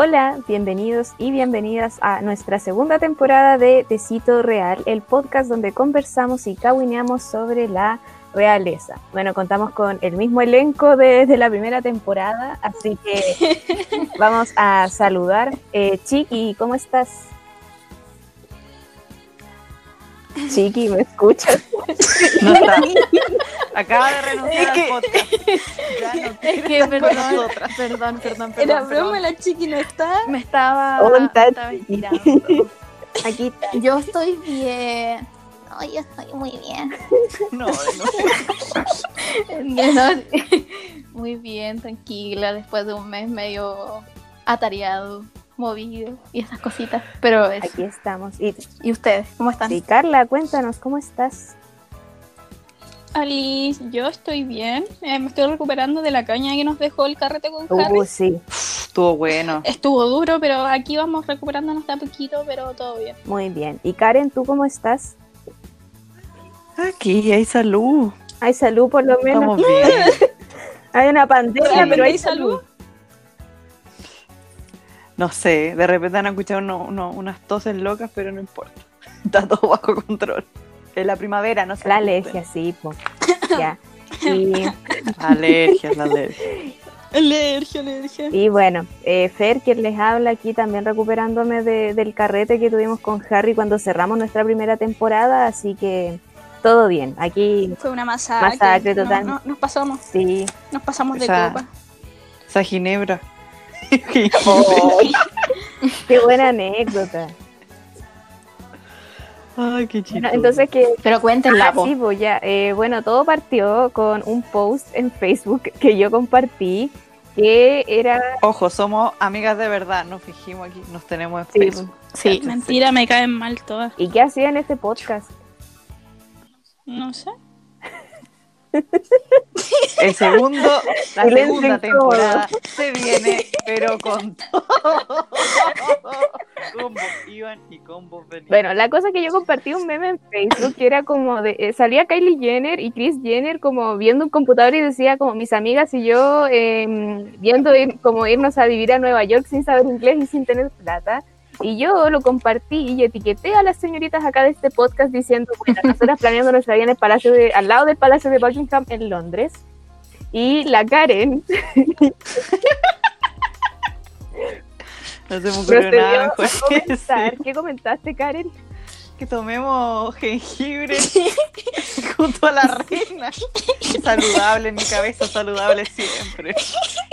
Hola, bienvenidos y bienvenidas a nuestra segunda temporada de Tecito Real, el podcast donde conversamos y cahuineamos sobre la realeza. Bueno, contamos con el mismo elenco desde la primera temporada, así que vamos a saludar. Eh, Chiqui, ¿cómo estás? Chiqui, ¿me escuchas? No está. Acaba de renunciar al podcast. Ya no Es que, perdón, nosotras. perdón, perdón, perdón. Era perdón. broma, la chiqui no está. Me estaba, ¿Cómo estás, me estaba inspirando. Aquí está. Yo estoy bien. No, yo estoy muy bien. No, no. No, muy bien, tranquila, después de un mes medio atareado, movido y esas cositas. Pero eso. Aquí estamos. Y, ¿Y ustedes? ¿Cómo están? sí, Carla, cuéntanos, ¿cómo estás? Alice, yo estoy bien. Eh, me estoy recuperando de la caña que nos dejó el carrete con Harry. Uh, sí, Estuvo bueno. Estuvo duro, pero aquí vamos recuperándonos de a poquito, pero todo bien. muy bien. Y Karen, ¿tú cómo estás? Aquí hay salud. Hay salud por lo menos. Estamos bien. Hay una pandemia, Sí, pero hay ¿hay salud? salud. No sé, de repente han escuchado uno- uno- unas toses locas, pero no importa. Está todo bajo control. Es la primavera, no sé. La alergia, sí, po. Ya. Y, Alergias, la alergia. Alergia, alergia. y bueno, eh, Fer, quien les habla aquí, también recuperándome de- del carrete que tuvimos con Harry cuando cerramos nuestra primera temporada, así que todo bien. Aquí, Fue una masacre. Masacre No, total. no, nos pasamos, sí. nos pasamos de Esa- copa. Esa ginebra. Qué buena anécdota. Ay, qué chido. Bueno, entonces que Pero cuéntenla, Ah, sí, pues ya. Eh, bueno, todo partió con un post en Facebook que yo compartí que era Ojo, somos amigas de verdad, nos fijimos aquí, nos tenemos en Sí, Facebook. Sí. Mentira, me caen mal todas. ¿Y qué hacía en este podcast? No sé. El segundo, la segunda temporada se viene, pero con todo. Combos iban y combos venían. Bueno, la cosa es que yo compartí un meme en Facebook que era como de, eh, salía Kylie Jenner y Chris Jenner como viendo un computador y decía como mis amigas y yo eh, viendo ir, como irnos a vivir a Nueva York sin saber inglés y sin tener plata. Y yo lo compartí y etiqueté a las señoritas acá de este podcast diciendo, bueno, nosotras planeando nuestra vida en el palacio de, al lado del Palacio de Buckingham en Londres. Y la Karen no se me ocurrió nada mejor a comentar. ¿Qué comentaste, Karen? que tomemos jengibre junto a la reina. Saludable en mi cabeza, saludable siempre.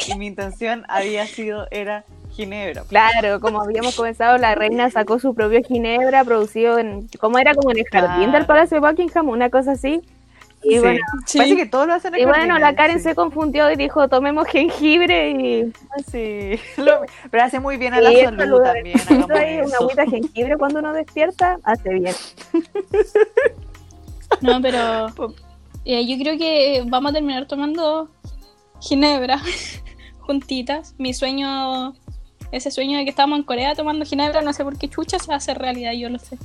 Y mi intención había sido, era ginebra. Claro, como habíamos comenzado, la reina sacó su propio ginebra producido en, ¿cómo era? Como en el jardín Claro. del Palacio de Buckingham, una cosa así. Y Sí. bueno, Parece que todos lo hacen en y bueno, la Karen sí. se confundió y dijo, tomemos jengibre y, Sí, lo- pero hace muy bien a la salud salud. también. una agüita de jengibre cuando uno despierta, hace bien. No, pero eh, yo creo que vamos a terminar tomando ginebra juntitas. Mi sueño, ese sueño de que estábamos en Corea tomando ginebra, no sé por qué chucha se va a hacer realidad, yo lo sé.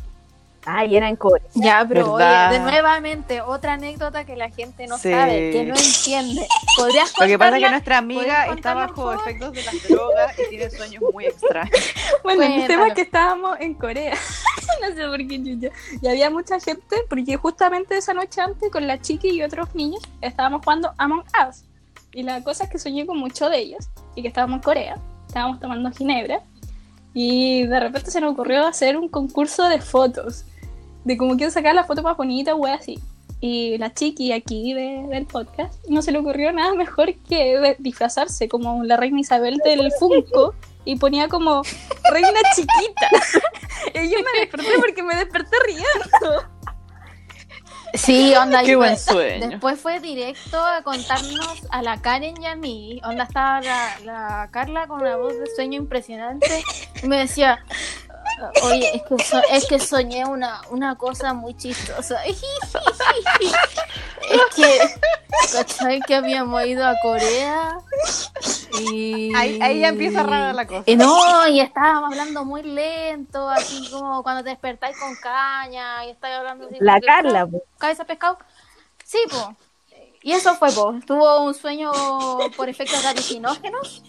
Ah, y era en Corea. Ya, pero oye, de nuevamente, otra anécdota que la gente no Sí. sabe, que no entiende. ¿Podrías Lo que pasa es que nuestra amiga ¿Puedes está bajo efectos de las drogas y tiene sueños muy extraños. Bueno, el tema es que estábamos en Corea. no sé por qué chucha. Y había mucha gente, porque justamente esa noche antes, con la chiqui y otros niños, estábamos jugando Among Us. Y la cosa es que soñé con muchos de ellos, y que estábamos en Corea, estábamos tomando ginebra, y de repente se nos ocurrió hacer un concurso de fotos, de como quién sacar la foto más bonita, o así. Y la chiqui aquí de- del podcast no se le ocurrió nada mejor que disfrazarse como la reina Isabel del Funko y ponía como reina chiquita. y yo me desperté porque me desperté riendo. Sí, onda. Qué buen sueño. Después fue directo a contarnos a la Karen y a mí. Onda estaba la, la Carla con una voz de sueño impresionante. Y me decía, oye, es que, so- es que soñé una, una cosa muy chistosa. es que, ¿cachai? Que habíamos ido a Corea. Y... Ahí, ahí ya empieza rara la cosa. Y no, y estábamos hablando muy lento, así como cuando te despertáis con caña, y estáis hablando así La Carla, po. cabeza pescado. Sí, po. Y eso fue, po. Tuvo un sueño por efectos alucinógenos,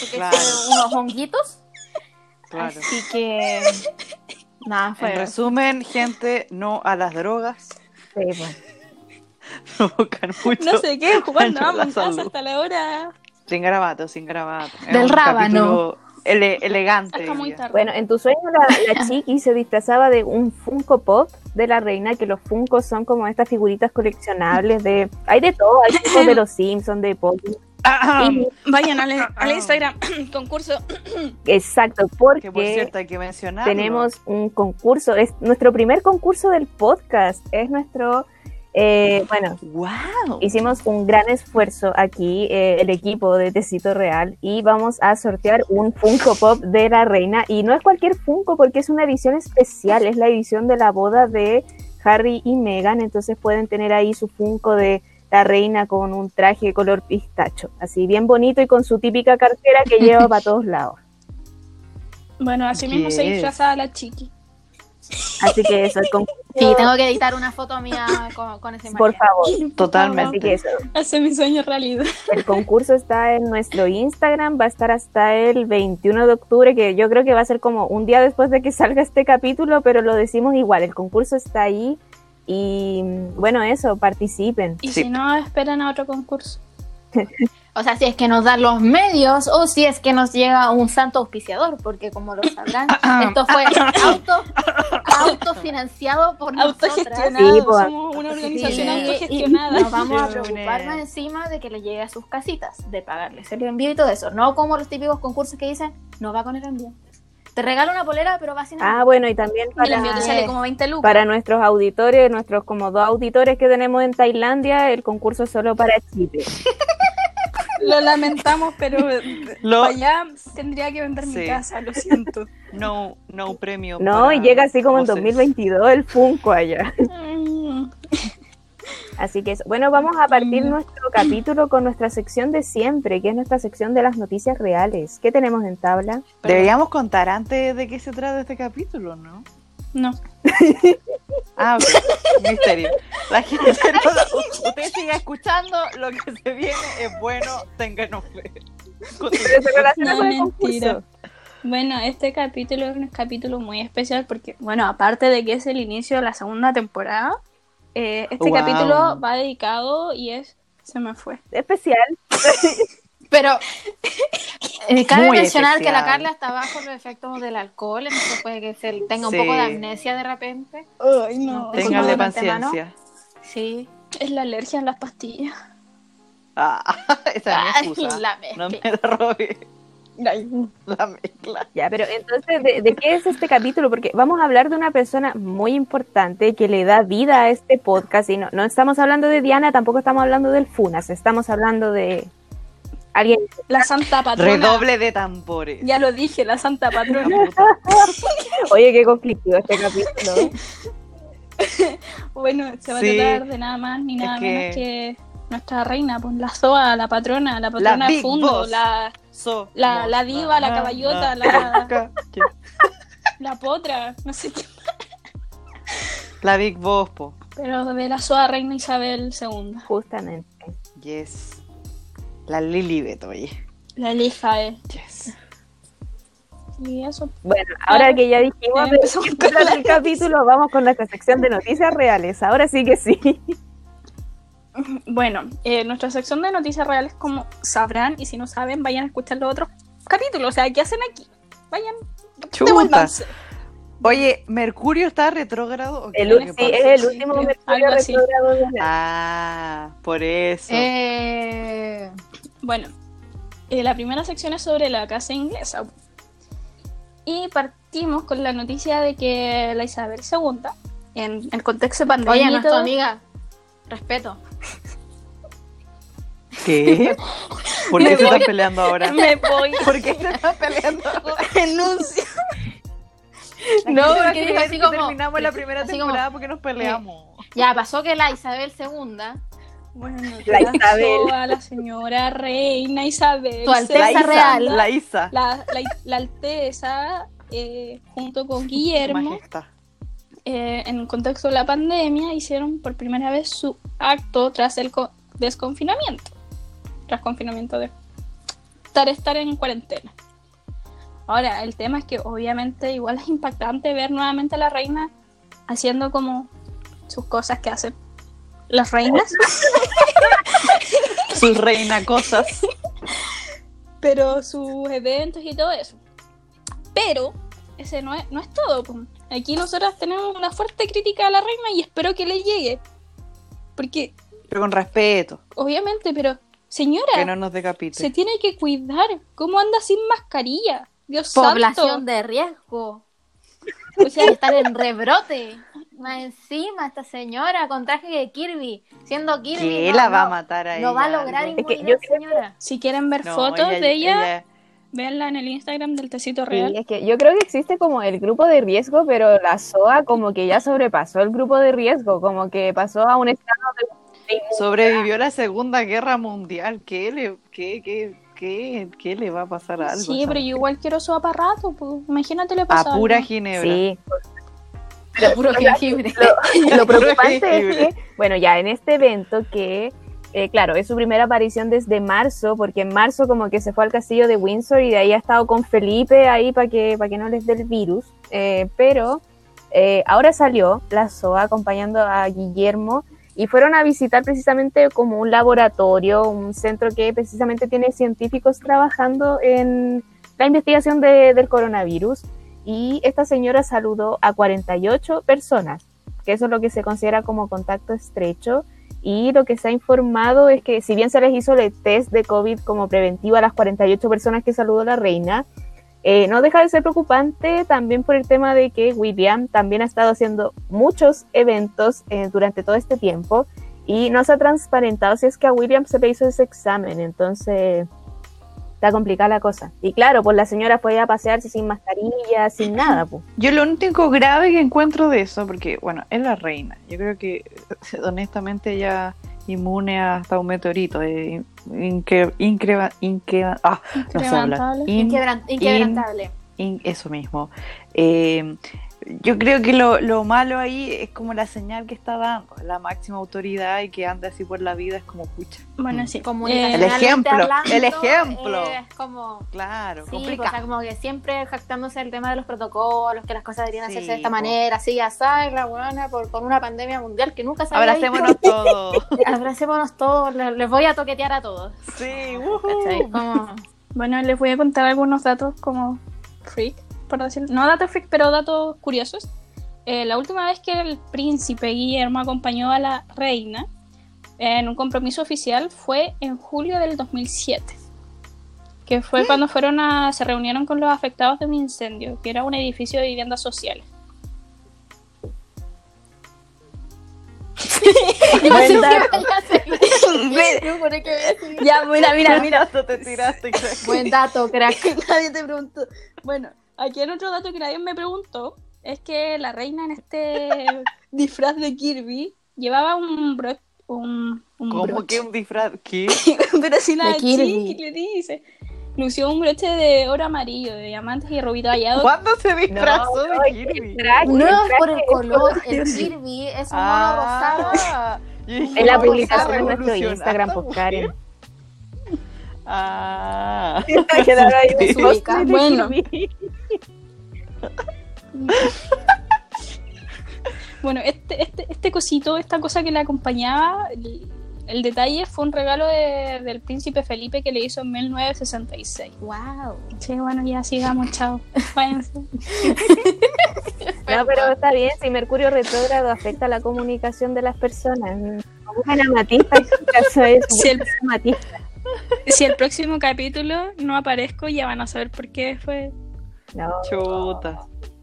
porque Claro. unos honguitos. Claro. Así que. Nada, fue. En resumen, gente, no a las drogas. Sí, pues. Provocan mucho. No sé qué, jugando a casa hasta la hora. Sin grabato, sin grabato. Del rábano. ele- elegante. Bueno, en tu sueño la, la chiqui se disfrazaba de un Funko Pop de la reina, que los Funkos son como estas figuritas coleccionables de... Hay de todo, hay tipos de los Simpsons, de Pop. Vayan al, al Instagram, concurso. exacto, Que por porque cierto hay que mencionar. tenemos un concurso, es nuestro primer concurso del podcast, es nuestro... eh, bueno, ¡Wow! Hicimos un gran esfuerzo aquí, eh, el equipo de Tecito Real, y vamos a sortear un Funko Pop de la reina. Y no es cualquier Funko, porque es una edición especial, es la edición de la boda de Harry y Meghan. Entonces pueden tener ahí su Funko de la reina con un traje color pistacho, así bien bonito y con su típica cartera que lleva para todos lados. Bueno, así mismo se disfrazaba la chiqui. Así que eso, el concurso, Sí, tengo que editar una foto mía con, con ese por maquillaje. favor. Totalmente. Así que eso, Hace mi sueño realidad. El concurso está en nuestro Instagram, va a estar hasta el 21 de octubre, que yo creo que va a ser como un día después de que salga este capítulo, pero lo decimos igual, el concurso está ahí y bueno, eso, participen. Y Sí. si no, esperan a otro concurso. O sea, si es que nos dan los medios o si es que nos llega un santo auspiciador, porque como lo sabrán, esto fue auto, autofinanciado por nosotras. Autogestionado. Sí, pues, Somos una organización Sí, y autogestionada. nos vamos a preocupar más encima de que le llegue a sus casitas, de pagarles el envío y todo eso. No como los típicos concursos que dicen, no va con el envío. Te regalo una polera, pero va sin. Ah, bueno, y también Y el envío te para, sale como 20 lucas. para nuestros auditores, nuestros como dos auditores que tenemos en Tailandia, el concurso es solo para Chile. Lo lamentamos, pero Lo- para allá tendría que vender mi casa, lo siento. No, no premio. No, para y llega así como en voces. 2022 el Funko allá. Así que eso. bueno, vamos a partir nuestro capítulo con nuestra sección de siempre, que es nuestra sección de las noticias reales. ¿Qué tenemos en tabla? Deberíamos contar antes de qué se trata este capítulo, ¿no? No. Ah, ok. Misterio. La gente no Usted siga escuchando, lo que se viene es bueno, ténganos fe. No, mentira. Bueno, este capítulo es un capítulo muy especial porque, bueno, aparte de que es el inicio de la segunda temporada, eh, este Wow. capítulo va dedicado y es... Se me fue. Especial. Pero eh, cabe Muy mencionar que la especial. Carla está bajo los efectos del alcohol, entonces puede que se tenga un Sí. poco de amnesia de repente. Ay, no. Ténganle antemano. paciencia. Sí. Es la alergia a las pastillas. Ah, esa es mi Ay, excusa. la No me la La mezcla. Ya, pero entonces, ¿de, de qué es este capítulo? Porque vamos a hablar de una persona muy importante que le da vida a este podcast. Y no, no estamos hablando de Diana, tampoco estamos hablando del Funas, estamos hablando de alguien. La santa patrona. Redoble de tambores. Ya lo dije, la santa La patrona. Oye, qué conflictivo este capítulo. Bueno, se va Sí. a tratar de nada más ni Es nada que- menos que nuestra reina, pues la Zoa, la patrona, la patrona de Big fondo, Boss. la, So- La- la diva, la na, caballota, na, la- ca- que- la potra, no sé qué. La Big Boss, po. Pero de la Zoa reina Isabel II. Justamente. Yes. La Lilibet, oye. La elija eh. Yes. Y eso. Bueno, ahora que ya dijimos el capítulo, vamos con nuestra sección de noticias reales. Ahora sí que sí. Bueno, eh, nuestra sección de noticias reales, como sabrán, y si no saben, vayan a escuchar los otros capítulos. O sea, ¿qué hacen aquí? Vayan, Chuta. Oye, ¿Mercurio está retrógrado? El, sí, es el Sí, último creo, Mercurio retrógrado de la- Ah, por eso. Eh, Bueno, eh, la primera sección es sobre la casa inglesa. Y partimos con la noticia de que la Isabel II, en el contexto de pandemia, oye, nuestra amiga, respeto. ¿Qué? ¿Por qué se están peleando ahora? me voy. ¿Por qué se están peleando ahora? Renuncio. No, a porque dijo creer así que como- terminamos la primera así como- temporada porque nos peleamos. Ya pasó que la Isabel II, Bueno, La la Isabel. Zoa, la señora reina Isabel. Tu Alteza La Isa, Real. la Isa. La, la, la Alteza, eh, junto con Guillermo, eh, en el contexto de la pandemia, hicieron por primera vez su acto tras el co- desconfinamiento. Tras confinamiento de estar, estar en cuarentena. Ahora, el tema es que obviamente igual es impactante ver nuevamente a la reina haciendo como sus cosas que hacen las reinas. Sus reina cosas. pero sus eventos y todo eso. Pero ese no es, no es todo. Aquí nosotras tenemos una fuerte crítica a la reina y espero que le llegue. Porque, Pero con respeto, obviamente, pero señora, que no nos decapite. se tiene que cuidar. ¿Cómo anda sin mascarilla? Dios Población santo. de riesgo. O sea, Están en rebrote. Más encima, esta señora con traje de Kirby. Siendo Kirby. ¿Qué no, la va a matar a ella? No va a lograr? Es que creo señora. si quieren ver No, fotos de ella, ella- véanla en el Instagram del Tecito Sí, Real. es que yo creo que existe como el grupo de riesgo, pero la SOA como que ya sobrepasó el grupo de riesgo, como que pasó a un estado de... sobrevivió la Segunda Guerra Mundial. ¿Qué le, qué, qué, qué, qué le va a pasar a algo? Sí, pero yo iguor quiero su aparato. Pues. Imagínate le pasa A pura algo. ginebra. Sí, De puro jengibre. lo preocupante es que, bueno, ya en este evento que, eh, claro, es su primera aparición desde marzo, porque en marzo como que se fue al castillo de Windsor y de ahí ha estado con Felipe ahí para que, para que no les dé el virus, eh, pero eh, ahora salió la SOA acompañando a Guillermo y fueron a visitar precisamente como un laboratorio, un centro que precisamente tiene científicos trabajando en la investigación de- del coronavirus y esta señora saludó a 48 personas, que eso es lo que se considera como contacto estrecho. Y lo que se ha informado es que si bien se les hizo el test de COVID como preventivo a las 48 personas que saludó la reina, eh, no deja de ser preocupante también por el tema de que William también ha estado haciendo muchos eventos eh, durante todo este tiempo y no se ha transparentado si es que a William se le hizo ese examen, entonces está complicada la cosa. Y claro, pues la señora fue a pasearse sin mascarilla, sin nada, pues. Yo lo único grave que encuentro de eso, porque, bueno, es la reina. Yo creo que, honestamente, ella inmune hasta un meteorito. De incre, incre- incre- ah, no. Inquebrantable. In- in- eso mismo. Eh, yo creo que lo, lo malo ahí es como la señal que está dando. La máxima autoridad y que anda así por la vida es como pucha. Bueno, sí. Comunicacionalmente El ejemplo, hablando, el ejemplo. eh, Es como. Claro, Sí, pues, o complicado. sea, como que siempre jactándose el tema de los protocolos, que las cosas deberían Sí, hacerse de esta po. manera, así, ya sabes, la buena, por, por una pandemia mundial que nunca se Abracémonos todos. Abracémonos todos, les, les voy a toquetear a todos. Sí. Como- Bueno, les voy a contar algunos datos como freak, por decirlo. No datos freak, pero datos curiosos. Eh, la última vez que el príncipe Guillermo acompañó a la reina en un compromiso oficial fue en julio del 2007. Que fue cuando fueron a, se reunieron con los afectados de un incendio, que era un edificio de viviendas sociales. Buen dato. Yo juré que había sido- Ya, mira, mira, Qué dato te tiraste, crack. Buen dato, crack. Nadie te preguntó. Bueno, aquí el otro dato que nadie me preguntó es que la reina en este disfraz de Kirby llevaba un broche. Un, un ¿Cómo broche. que un disfraz? ¿Qué? Pero si la De Kirby. le dice. Lució un broche de oro amarillo, de diamantes y rubí tallado. ¿Cuándo se disfrazó No, de Kirby? No es por el color, el Kirby es un mono rosado. Ah, dije, En la ¿cómo publicación en nuestro Instagram, esta pues Karen. Ah. Quedaron ahí. Bueno. Bueno, este, este, este cosito, esta cosa que le acompañaba, el, el detalle fue un regalo de- del príncipe Felipe que le hizo en 1966. Wow. Sí, bueno, ya sigamos, chao. Váyanse. No, pero está bien, si Mercurio retrógrado afecta la comunicación de las personas. Buscan a Matista, es Sí, el-. Si el próximo capítulo no aparezco, ya van a saber por qué fue. No. Chuta.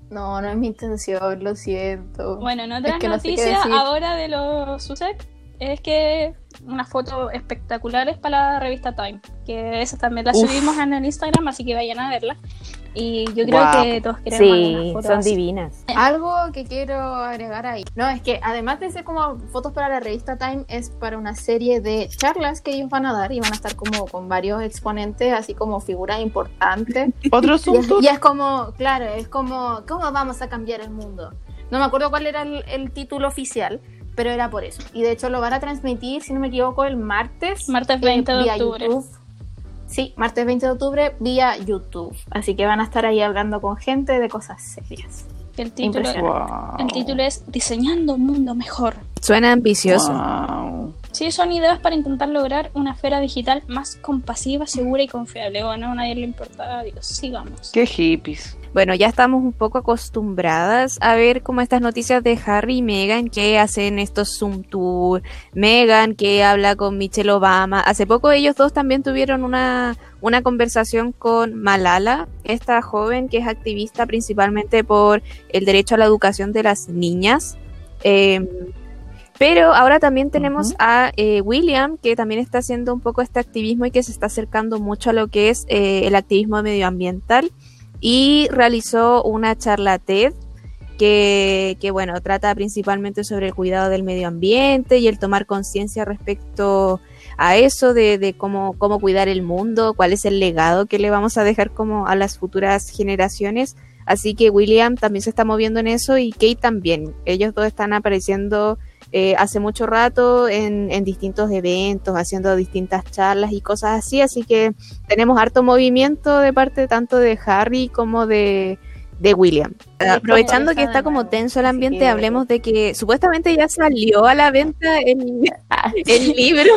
No, no es mi intención, lo siento. Bueno, en otras Es que no sé qué noticias ahora de los Sussex es que unas fotos espectaculares para la revista Time, que esa también la Uf. subimos en el Instagram, así que vayan a verla. Y yo creo Guapo. que todos queremos Sí, fotos son así. divinas. Algo que quiero agregar ahí. No, es que además de ser como fotos para la revista Time, es para una serie de charlas que ellos van a dar y van a estar como con varios exponentes, así como figuras importantes. ¿Otro Y asunto? y es como, claro, es como, ¿cómo vamos a cambiar el mundo? No me acuerdo cuál era el, el título oficial, pero era por eso. Y de hecho lo van a transmitir, si no me equivoco, el martes. Martes eh, 20 de octubre. YouTube. Sí, martes 20 de octubre vía YouTube. Así que van a estar ahí hablando con gente de cosas serias. El título. Wow. el título es Diseñando un mundo mejor. Suena ambicioso. Wow. Sí, son ideas para intentar lograr una esfera digital más compasiva, segura y confiable. Bueno, a nadie le importa. Adiós, sigamos. Qué hippies. Bueno, ya estamos un poco acostumbradas a ver como estas noticias de Harry y Meghan que hacen estos Zoom Tour, Meghan que habla con Michelle Obama. Hace poco ellos dos también tuvieron una, una conversación con Malala, esta joven que es activista principalmente por el derecho a la educación de las niñas. Eh, pero ahora también tenemos a eh, William, que también está haciendo un poco este activismo y que se está acercando mucho a lo que es eh, el activismo medioambiental y realizó una charla TED que, que, bueno, trata principalmente sobre el cuidado del medio ambiente y el tomar conciencia respecto a eso de, de cómo, cómo cuidar el mundo, cuál es el legado que le vamos a dejar como a las futuras generaciones. Así que William también se está moviendo en eso y Kate también. Ellos dos están apareciendo eh, hace mucho rato en, en distintos eventos, haciendo distintas charlas y cosas así. Así que tenemos harto movimiento de parte tanto de Harry como de, de William. Aprovechando que está como tenso el ambiente, hablemos de que supuestamente ya salió a la venta el, el libro.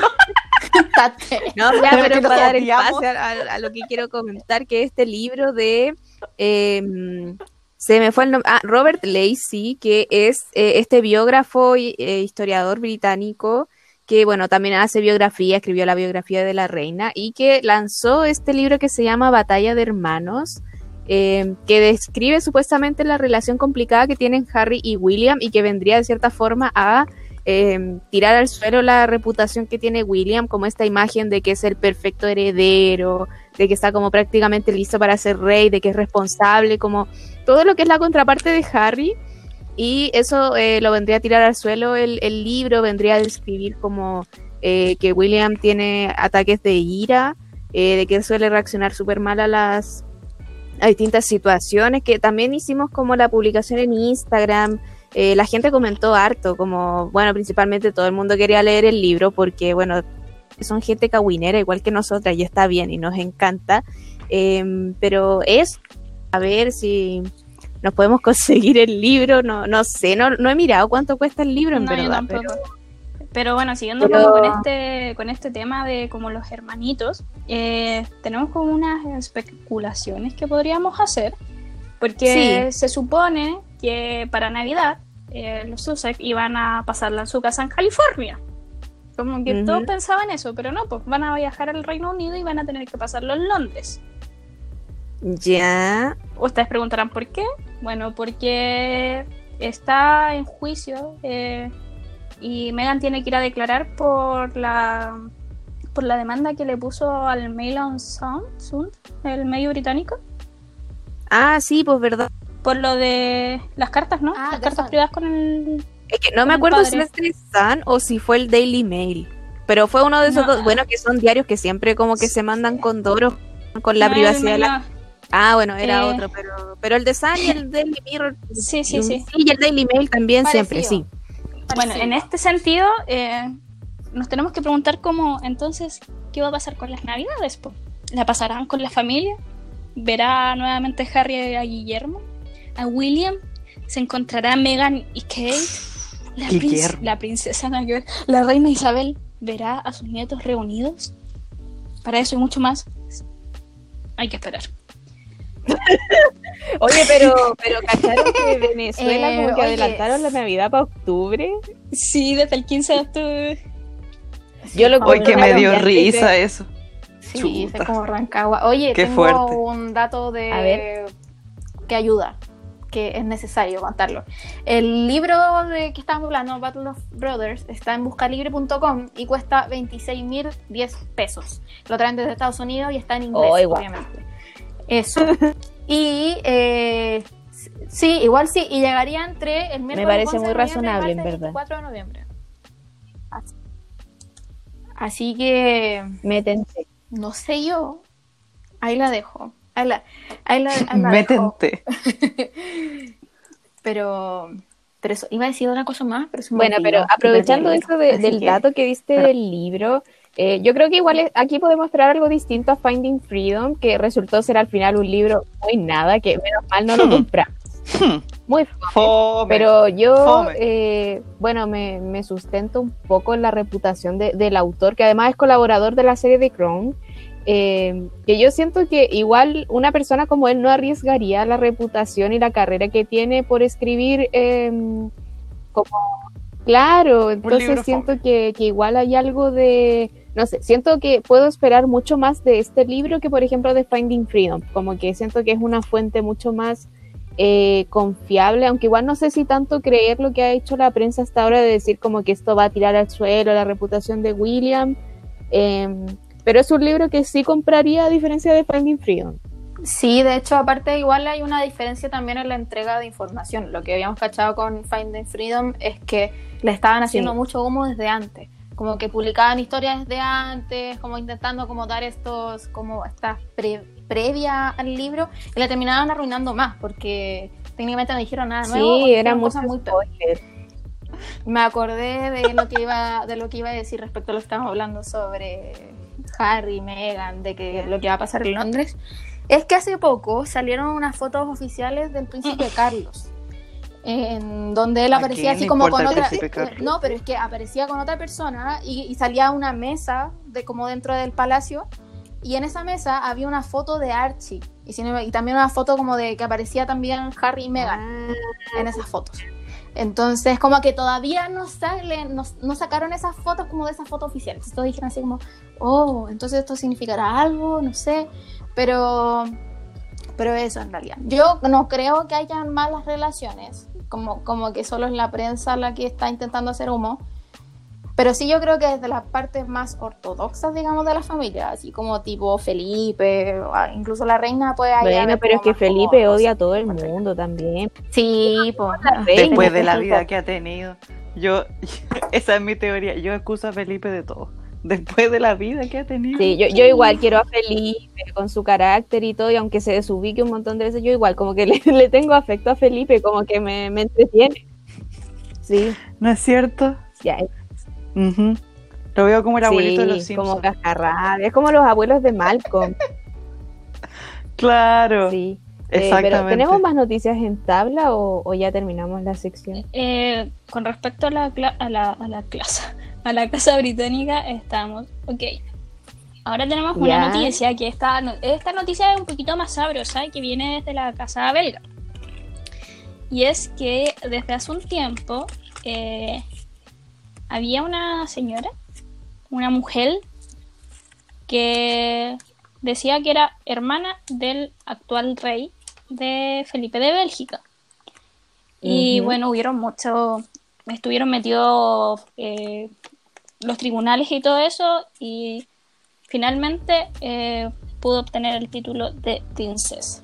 No, ya, Pero para dar el pase a, a- a lo que quiero comentar, que este libro de... em, se me fue el nombre. Ah, Robert Lacey, que es eh, este biógrafo y eh, historiador británico que, bueno, también hace biografía, escribió la biografía de la reina y que lanzó este libro que se llama Batalla de Hermanos, eh, que describe supuestamente la relación complicada que tienen Harry y William y que vendría de cierta forma a eh, tirar al suelo la reputación que tiene William, como esta imagen de que es el perfecto heredero, de que está como prácticamente listo para ser rey, de que es responsable, como todo lo que es la contraparte de Harry. Y eso eh, lo vendría a tirar al suelo el, el libro, vendría a describir como eh, que William tiene ataques de ira, eh, de que suele reaccionar súper mal a las a distintas situaciones, que también hicimos como la publicación en Instagram, eh, la gente comentó harto, como, bueno, principalmente todo el mundo quería leer el libro porque, bueno, son gente caguinera igual que nosotras y está bien y nos encanta, Em, pero es a ver si nos podemos conseguir el libro, no, no sé, no, no he mirado cuánto cuesta el libro en No, verdad, pero Pero bueno, siguiendo Pero- con este, con este tema de como los hermanitos, eh, tenemos como unas especulaciones que podríamos hacer, porque se supone que para Navidad eh, los Sussex iban a pasarla en su casa en California. Como que todos pensaban eso, pero no, pues van a viajar al Reino Unido y van a tener que pasarlo en Londres. ya, Ustedes preguntarán por qué. Bueno, porque está en juicio eh, y Megan tiene que ir a declarar por la por la demanda que le puso al Mail on Sound, el medio británico, ah, sí, pues verdad. Por lo de las cartas, ¿no? Ah, las cartas Sun. privadas con el Es que no me el acuerdo si es The Sun o si fue el Daily Mail. Pero fue uno de esos No. dos, bueno, que son diarios que siempre como que se mandan con Doro, con la No, el privacidad de la... Ah, bueno, era Eh. otro, pero, pero el The Sun y el Daily Mirror. Sí, sí, sí. y el Daily Mail también siempre, sí. Parecido. Bueno, en este sentido, eh, nos tenemos que preguntar cómo, entonces, ¿qué va a pasar con las navidades? po? ¿La pasarán con la familia? ¿Verá nuevamente Harry a Guillermo? ¿A William? ¿Se encontrará Meghan y Kate? La, princ- Guillermo. la princesa, la reina Isabel, ¿verá a sus nietos reunidos? Para eso y mucho más, hay que esperar. Oye, pero, pero ¿cacharon que Venezuela Eh, como que oye, adelantaron la Navidad para octubre? Sí, desde el 15 de octubre. Yo lo Hoy que me dio risa eso. Sí, es como Rancagua. Oye, Qué tengo fuerte. un dato de A ver. que ayuda, que es necesario contarlo. El libro de que estábamos hablando, Battle of Brothers, está en buscalibre.com y cuesta 26.010 pesos. Lo traen desde Estados Unidos y está en inglés, Oh, obviamente. Eso. y eh, sí, igual sí, y llegaría entre el miércoles parece 11 de muy razonable, en verdad. 24 de noviembre. Así- Así que no sé yo. Ahí la dejo. Ahí la, ahí la, ahí la dejo. Métente. Pero, pero eso, iba a decir una cosa más, pero me Bueno, pero aprovechando eso de- del que- dato que diste pero- del libro, Eh, yo creo que igual es- aquí podemos traer algo distinto a Finding Freedom, que resultó ser al final un libro muy nada, que menos mal no lo Hmm. compramos. Hmm, Muy fome. fome. Pero yo, Fome. eh, bueno, me, me sustento un poco en la reputación de- del autor, que además es colaborador de la serie de Crown, eh, que yo siento que igual una persona como él no arriesgaría la reputación y la carrera que tiene por escribir eh, como... Claro, entonces siento que, que igual hay algo de... No sé, siento que puedo esperar mucho más de este libro que, por ejemplo, de Finding Freedom. Como que siento que es una fuente mucho más eh, confiable, aunque igual no sé si tanto creer lo que ha hecho la prensa hasta ahora de decir como que esto va a tirar al suelo la reputación de William. Pero es un libro que sí compraría a diferencia de Finding Freedom. Sí, de hecho, aparte igual hay una diferencia también en la entrega de información. Lo que habíamos cachado con Finding Freedom es que le estaban haciendo Sí. mucho humo desde antes. Como que publicaban historias desde antes, como intentando como dar estos, como estas pre- previa al libro, y la terminaban arruinando más, porque técnicamente no dijeron nada nuevo. Sí, dijeron era mucho cosas muy. Me acordé de lo que iba, de lo que iba a decir respecto a lo que estábamos hablando sobre Harry, Meghan, de que lo que va a pasar en Londres. Es que hace poco salieron unas fotos oficiales del príncipe Carlos. En donde él ¿A aparecía así como con otra. Carlos? No, pero es que aparecía con otra persona y, y salía una mesa de como dentro del palacio. Y en esa mesa había una foto de Archie. Y, y también una foto como de que aparecía también Harry y Meghan Ah, en esas fotos. Entonces, como que todavía no salen, no, no sacaron esas fotos como de esas fotos oficiales. Todos dijeron así como, oh, entonces esto significará algo, no sé. Pero, pero eso en realidad. Yo no creo que hayan malas relaciones, como, como que solo es la prensa la que está intentando hacer humo. Pero sí yo creo que desde las partes más ortodoxas, digamos, de la familia, así como tipo Felipe, incluso la reina puede ahí Bueno, pero es que como Felipe odia a todo el mundo también. Sí, pues. Después de la vida que ha tenido, yo, esa es mi teoría, yo excuso a Felipe de todo. Después de la vida que ha tenido. Sí, yo, yo igual quiero a Felipe con su carácter y todo, y aunque se desubique un montón de veces, yo igual como que le, le tengo afecto a Felipe, como que me, me entretiene. Sí, ¿No es cierto? ya, Ujú. Lo veo como el abuelito de los sí, Simpsons. como cascarrabia, es como los abuelos de Malcolm, Claro. sí. Eh, Exactamente. pero ¿tenemos más noticias en tabla o, o ya terminamos la sección? Eh, con respecto a la, a, la, a la clase, a la casa británica, estamos. Ok. Ahora tenemos una noticia que esta, esta noticia es un poquito más sabrosa y que viene desde la casa belga. Y es que desde hace un tiempo eh, había una señora, una mujer, que decía que era hermana del actual rey de Felipe de Bélgica. Y Ujú. bueno, hubieron muchos, estuvieron metidos eh, los tribunales y todo eso, y finalmente eh, pudo obtener el título de princesa.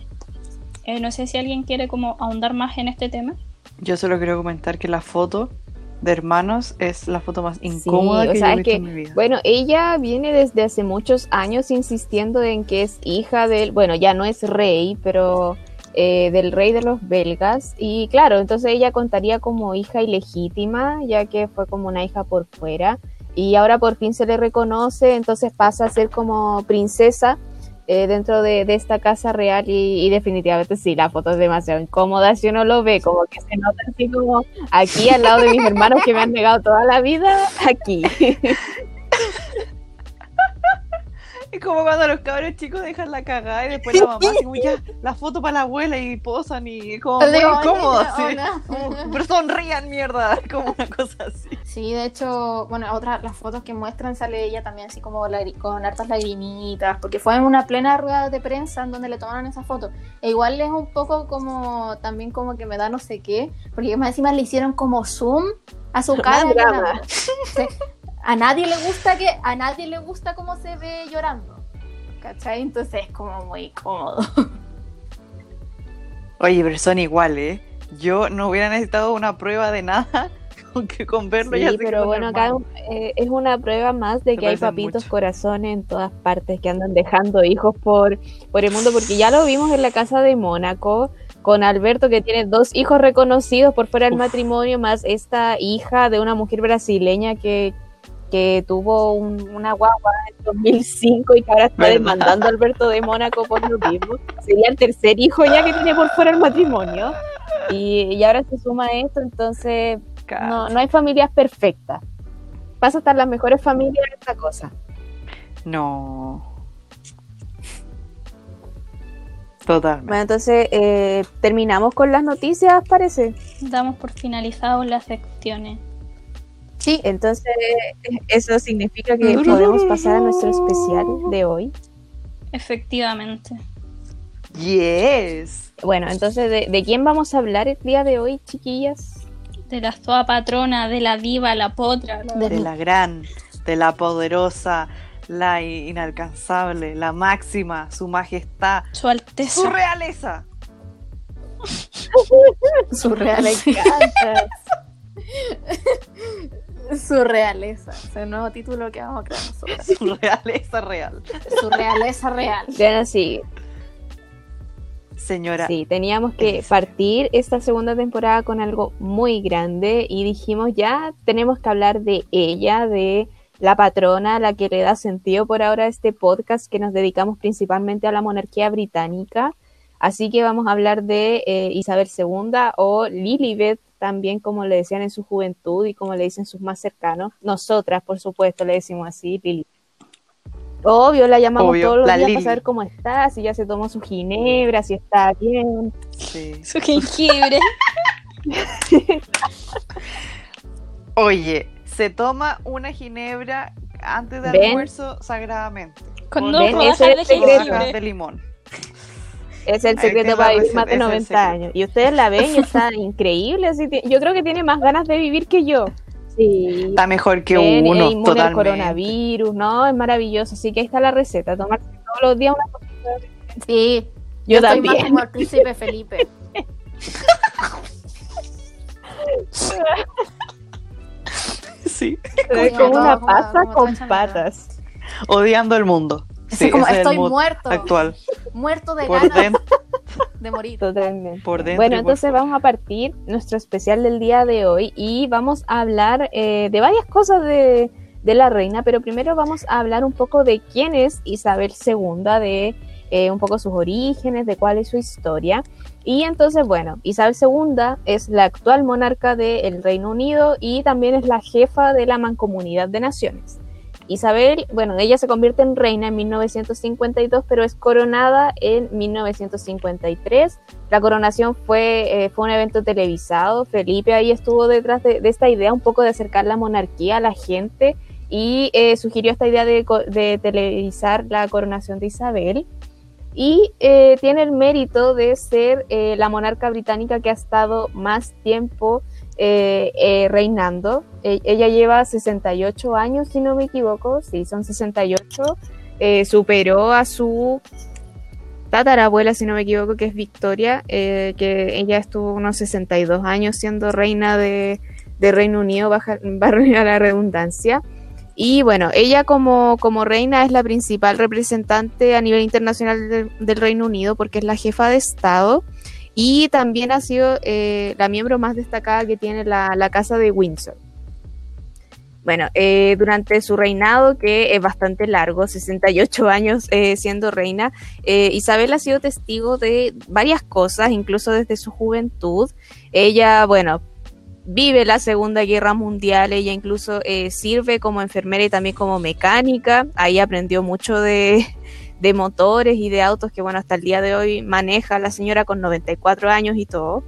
Eh, no sé si alguien quiere como ahondar más en este tema. Yo solo quiero comentar que la foto de hermanos es la foto más incómoda que sea, yo he visto que, en mi vida. Bueno, ella viene desde hace muchos años insistiendo en que es hija del, bueno, ya no es rey, pero eh, del rey de los belgas. Y claro, entonces ella contaría como hija ilegítima, ya que fue como una hija por fuera. Y ahora por fin se le reconoce, entonces pasa a ser como princesa eh, dentro de, esta casa real y, y definitivamente sí, la foto es demasiado incómoda si uno lo ve, como que se nota así como aquí al lado de mis hermanos que me han negado toda la vida, aquí. Es como cuando los cabros chicos dejan la cagada y después la mamá como ya, la foto para la abuela y posan y es como muy Digo, incómodo hola, así. hola. Como, pero sonrían mierda, como una cosa así. Sí, de hecho, bueno, otras las fotos que muestran sale ella también así como con hartas lagrimitas, porque fue en una plena rueda de prensa en donde le tomaron esa foto. E igual es un poco como, también como que me da no sé qué, porque más encima le hicieron como zoom a su cara. Sí. A nadie le gusta que, a nadie le gusta cómo se ve llorando. ¿Cachai? Entonces es como muy cómodo. Oye, pero son iguales, ¿eh? Yo no hubiera necesitado una prueba de nada con que con verlo ya Sí, que pero bueno, acá eh, es una prueba más de que hay papitos mucho. corazones en todas partes que andan dejando hijos por, por el mundo, porque ya lo vimos en la casa de Mónaco con Alberto que tiene dos hijos reconocidos por fuera del Uf. matrimonio, más esta hija de una mujer brasileña que que tuvo un- una guagua en 2005 y que ahora está ¿Verdad? demandando a Alberto de Mónaco por lo mismo. Sería el tercer hijo ya que tiene por fuera el matrimonio. Y, y ahora se suma esto, entonces no, no hay familias perfectas. Pasa a estar las mejores familias en esta cosa. No. Totalmente. Bueno, entonces eh, terminamos con las noticias, parece. Damos por finalizado las secciones. Sí. Entonces, eso significa que podemos pasar a nuestro especial de hoy. Efectivamente. Yes. Bueno, entonces, ¿de, de quién vamos a hablar el día de hoy, chiquillas? De la toda patrona, de la diva, la potra. la- De la gran, de la poderosa, la inalcanzable, la máxima, su majestad, Su Alteza. su realeza. Surreal, me encanta. Su realeza. Es el nuevo título que vamos a crear nosotros. Su realeza real. Su realeza real. Bueno, sí, Señora, sí, teníamos que partir esta segunda temporada con algo muy grande y dijimos ya tenemos que hablar de ella, de la patrona, la que le da sentido por ahora a este podcast que nos dedicamos principalmente a la monarquía británica. Así que vamos a hablar de eh, Isabel II o Lilibet, también como le decían en su juventud y como le dicen sus más cercanos. Nosotras, por supuesto, le decimos así, Lili. Obvio, la llamamos Obvio, todos los días Lili. para saber cómo está, si ya se tomó su ginebra, si está bien. sí. Su jengibre. Oye, se toma una ginebra antes del ¿Ven? almuerzo sagradamente. Con Con dos ven, rodajas de jengibre. de limón. Es el secreto para vivir más de ese es el 90 secreto. años. Y ustedes la ven y está increíble. Así yo creo que tiene más ganas de vivir que yo. Sí. Está mejor que Ven, es uno, inmune al totalmente. coronavirus, ¿no? Es maravilloso. Así que ahí está la receta. Tomarse todos los días una Sí. Yo estoy más también. como el príncipe Felipe. Sí, Es Como una todo con patas. odiando el mundo. Sí, Es como, ese es el estoy muerto. actual. Muerto de Por ganas dentro, de morir. Totalmente. por dentro. Bueno, por entonces vamos a partir nuestro especial del día de hoy y vamos a hablar eh, de varias cosas de, de la reina, pero primero vamos a hablar un poco de quién es Isabel II, de eh, un poco sus orígenes, de cuál es su historia. Y entonces, bueno, Isabel II es la actual monarca del Reino Unido y también es la jefa de la Mancomunidad de Naciones. Isabel, bueno, ella se convierte en reina en 1952, pero es coronada en 1953 la coronación fue, eh, fue un evento televisado. Felipe ahí estuvo detrás de, esta idea un poco de acercar la monarquía a la gente y eh, sugirió esta idea de, televisar la coronación de Isabel. Y eh, tiene el mérito de ser la monarca británica que ha estado más tiempo eh, eh, reinando. E- ella lleva 68 años, si no me equivoco. Sí, son 68. Eh, superó a su tatarabuela, si no me equivoco, que es Victoria, eh, que ella estuvo unos 62 años siendo reina de, Reino Unido, baja, barra la redundancia. Y bueno, ella como, como reina es la principal representante a nivel internacional del Reino Unido porque es la jefa de Estado y también ha sido eh, la miembro más destacada que tiene la, Casa de Windsor. Bueno, eh, durante su reinado, que es bastante largo, 68 años eh, siendo reina, Isabel ha sido testigo de varias cosas, incluso desde su juventud. Ella, bueno, vive la Segunda Guerra Mundial, ella incluso sirve como enfermera y también como mecánica. Ahí aprendió mucho de, de motores y de autos que, bueno, hasta el día de hoy maneja la señora con 94 años y todo.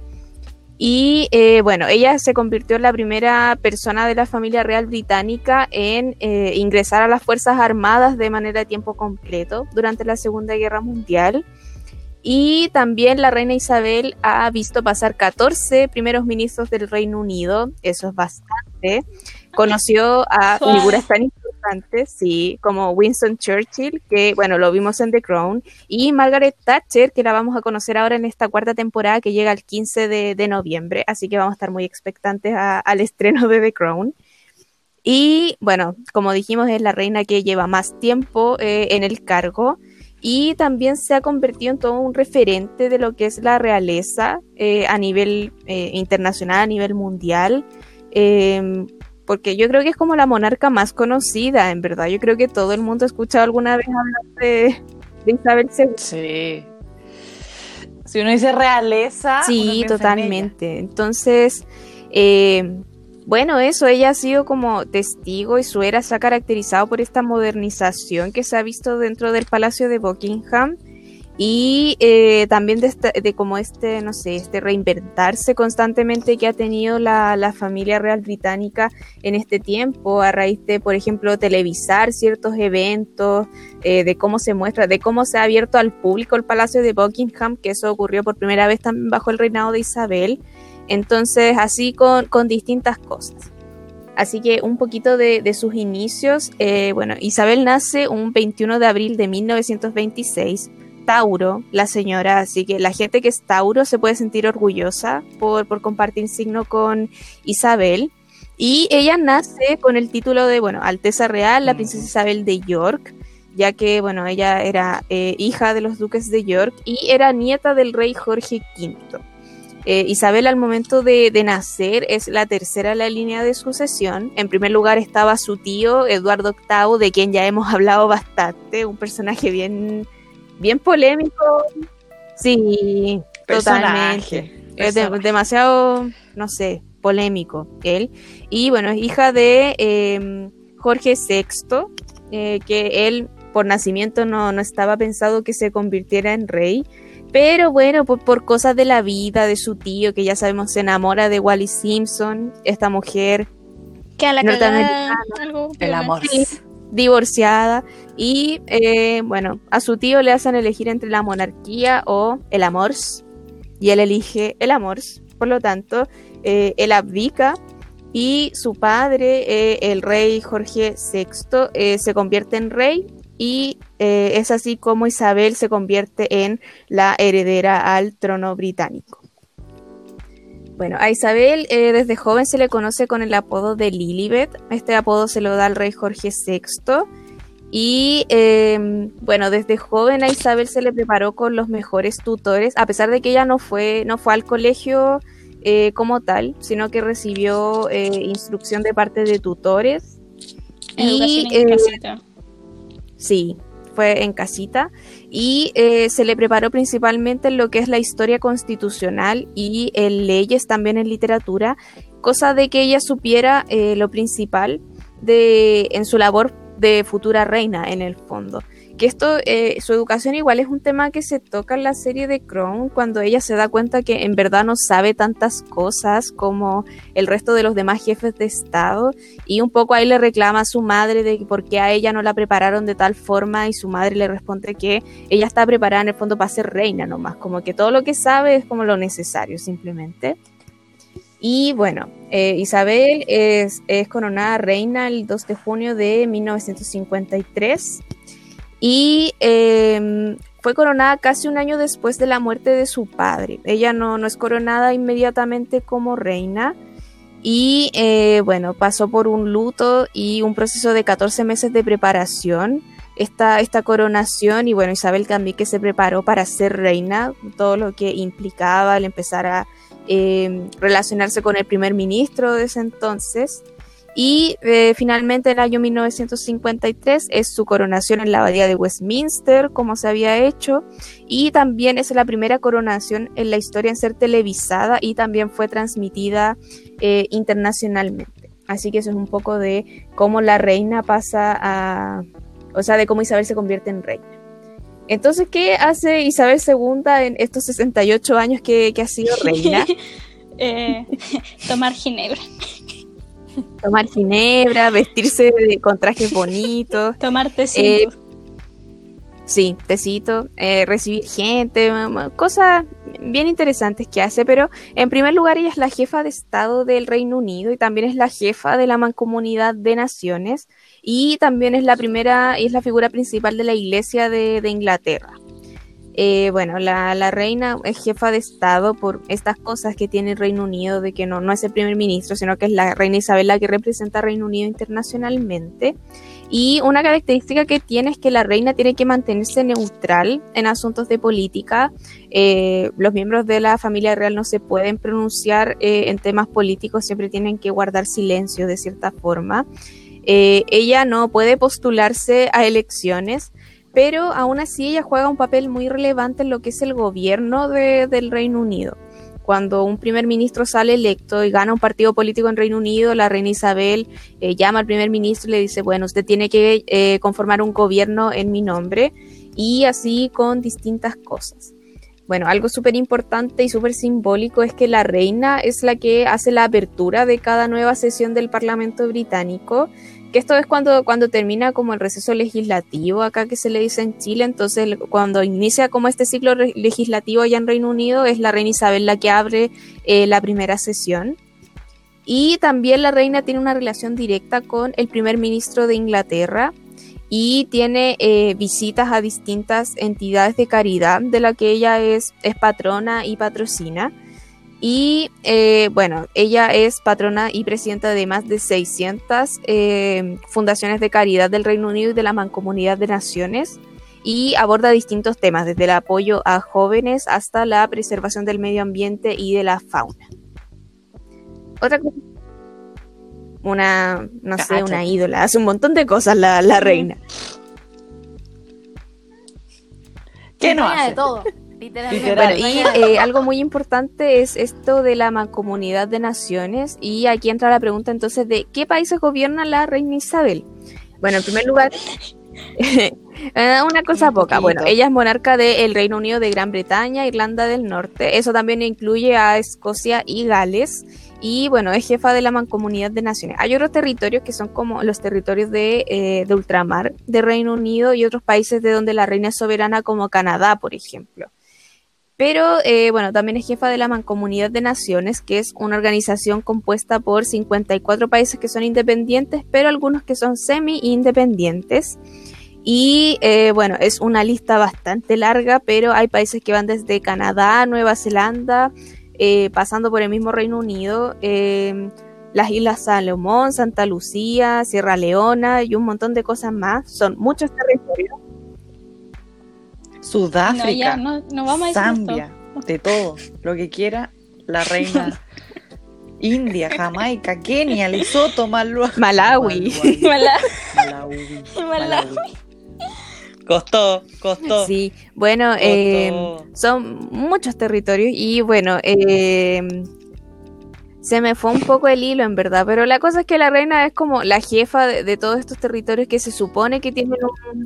Y eh, bueno, ella se convirtió en la primera persona de la familia real británica en eh, ingresar a las Fuerzas Armadas de manera de tiempo completo durante la Segunda Guerra Mundial. Y también la reina Isabel ha visto pasar 14 primeros ministros del Reino Unido, eso es bastante. Conoció a figuras tan sí, como Winston Churchill, que bueno, lo vimos en The Crown, y Margaret Thatcher, que la vamos a conocer ahora en esta cuarta temporada que llega el 15 de, noviembre, así que vamos a estar muy expectantes al estreno de The Crown. Y bueno, como dijimos, es la reina que lleva más tiempo eh, en el cargo y también se ha convertido en todo un referente de lo que es la realeza eh, a nivel eh, internacional, a nivel mundial. Eh, porque yo creo que es como la monarca más conocida, en verdad. Yo creo que todo el mundo ha escuchado alguna vez hablar de, de Isabel II. Sí. Si uno dice realeza. Sí, en totalmente. Entonces, eh, bueno, eso, ella ha sido como testigo y su era se ha caracterizado por esta modernización que se ha visto dentro del Palacio de Buckingham y eh, también de, esta- este, no sé, este reinventarse constantemente que ha tenido la, la familia real británica en este tiempo a raíz de, por ejemplo, televisar ciertos eventos, eh, de cómo se muestra, de cómo se ha abierto al público el Palacio de Buckingham, que eso ocurrió por primera vez también bajo el reinado de Isabel. Entonces, así con, con distintas cosas. Así que un poquito de, de sus inicios. eh, bueno, Isabel nace un 21 de abril de 1926. Tauro, la señora, así que la gente que es Tauro se puede sentir orgullosa por, por compartir signo con Isabel. Y ella nace con el título de, bueno, Alteza Real, la princesa Isabel de York, ya que, bueno, ella era eh, hija de los duques de York y era nieta del rey Jorge V. Eh, Isabel al momento de, de nacer es la tercera en la línea de sucesión. En primer lugar estaba su tío Eduardo VIII, de quien ya hemos hablado bastante, un personaje bien, bien polémico. Sí, Personaje. totalmente. Es de- demasiado, no sé, polémico él. Y bueno, es hija de eh, Jorge VI, eh, que él por nacimiento no, no estaba pensado que se convirtiera en rey. Pero bueno, por, por cosas de la vida de su tío, que ya sabemos se enamora de Wally Simpson, esta mujer Que a la Norteamericana. algo El amor. Sí. divorciada. Y eh, bueno, a su tío le hacen elegir entre la monarquía o el amor. Y él elige el amor. Por lo tanto, eh, él abdica y su padre, eh, el rey Jorge VI, se convierte en rey y es así como Isabel se convierte en la heredera al trono británico. Bueno, a Isabel desde joven se le conoce con el apodo de Lilibet. Este apodo se lo da al rey Jorge VI. Y eh, bueno, desde joven a Isabel se le preparó con los mejores tutores, a pesar de que ella no fue, no fue al colegio eh, como tal, sino que recibió eh, instrucción de parte de tutores. Educación Y, en eh, casita. Sí, fue en casita y eh, se le preparó principalmente en lo que es la historia constitucional y en leyes también en literatura, cosa de que ella supiera eh, lo principal de en su labor de futura reina en el fondo. Que esto, eh, su educación igual es un tema que se toca en la serie de Crown cuando ella se da cuenta que en verdad no sabe tantas cosas como el resto de los demás jefes de Estado y un poco ahí le reclama a su madre de por qué a ella no la prepararon de tal forma y su madre le responde que ella está preparada en el fondo para ser reina nomás, como que todo lo que sabe es como lo necesario simplemente. Y bueno, eh, Isabel es, coronada reina el 2 de junio de 1953 y eh, fue coronada casi un año después de la muerte de su padre. Ella no, no es coronada inmediatamente como reina, y eh, bueno, pasó por un luto y un proceso de 14 meses de preparación. Esta, esta coronación y bueno, Isabel también que se preparó para ser reina, todo lo que implicaba el empezar a eh, relacionarse con el primer ministro de ese entonces. Y eh, finalmente en el año 1953 es su coronación en la abadía de Westminster, como se había hecho, y también es la primera coronación en la historia en ser televisada y también fue transmitida eh, internacionalmente. Así que eso es un poco de cómo la reina pasa a, o sea, de cómo Isabel se convierte en reina. Entonces, ¿qué hace Isabel II en estos 68 años que, que ha sido reina? Eh, tomar ginebra. Tomar ginebra, vestirse de- con trajes bonitos, Tomar tecito. Eh, sí, tecito, eh, recibir gente, ma- cosas bien interesantes que hace, pero en primer lugar ella es la jefa de Estado del Reino Unido y también es la jefa de la Mancomunidad de Naciones y también es la primera y es la figura principal de la Iglesia de, Inglaterra. Eh, bueno, la, la, reina es jefa de Estado por estas cosas que tiene el Reino Unido, de que no, no es el primer ministro, sino que es la reina Isabel la que representa a Reino Unido internacionalmente. Y una característica que tiene es que la reina tiene que mantenerse neutral en asuntos de política. Eh, los miembros de la familia real no se pueden pronunciar eh, en temas políticos, siempre tienen que guardar silencio de cierta forma. Eh, ella no puede postularse a elecciones, pero aún así ella juega un papel muy relevante en lo que es el gobierno de, del Reino Unido cuando un primer ministro sale electo y gana un partido político en Reino Unido, la reina Isabel eh, llama al primer ministro y le dice, bueno, usted tiene que eh, conformar un gobierno en mi nombre y así con distintas cosas. Bueno, algo súper importante y súper simbólico es que la reina es la que hace la apertura de cada nueva sesión del Parlamento británico que esto es cuando, cuando termina como el receso legislativo acá que se le dice en Chile, entonces cuando inicia como este ciclo legislativo allá en Reino Unido es la reina Isabel la que abre eh, la primera sesión. Y también la reina tiene una relación directa con el primer ministro de Inglaterra y tiene eh, visitas a distintas entidades de caridad de la que ella es, es patrona y patrocina. Y eh, bueno, ella es patrona y presidenta de más de 600 eh, fundaciones de caridad del Reino Unido y de la Mancomunidad de Naciones y aborda distintos temas, desde el apoyo a jóvenes hasta la preservación del medio ambiente y de la fauna. Otra cosa, una, no sé, una ídola, hace un montón de cosas la, la reina. ¿Qué no hace? de todo y eh, algo muy importante es esto de la mancomunidad de naciones. Y aquí entra la pregunta entonces de ¿qué países gobierna la reina Isabel? Bueno, en primer lugar, eh, una cosa poca. Bueno, ella es monarca del Reino Unido de Gran Bretaña, Irlanda del Norte. Eso también incluye a Escocia y Gales. Y bueno, es jefa de la Mancomunidad de Naciones. Hay otros territorios que son como los territorios de, eh, de ultramar de Reino Unido y otros países de donde la reina es soberana, como Canadá, por ejemplo. Pero eh, bueno, también es jefa de la Mancomunidad de Naciones, que es una organización compuesta por 54 países que son independientes, pero algunos que son semi-independientes. Y eh, bueno, es una lista bastante larga, pero hay países que van desde Canadá, Nueva Zelanda, eh, pasando por el mismo Reino Unido, las Islas Salomón, Santa Lucía, Sierra Leona y un montón de cosas más. Son muchos territorios. Sudáfrica, Zambia, de todo, lo que quiera la reina. India, Jamaica, Kenia, Lesoto, Malawi. Malawi. Malawi. Malawi. Costó, costó. Sí, bueno, eh, son muchos territorios y bueno, eh, se me fue un poco el hilo, en verdad, pero la cosa es que la reina es como la jefa de, todos estos territorios que se supone que tienen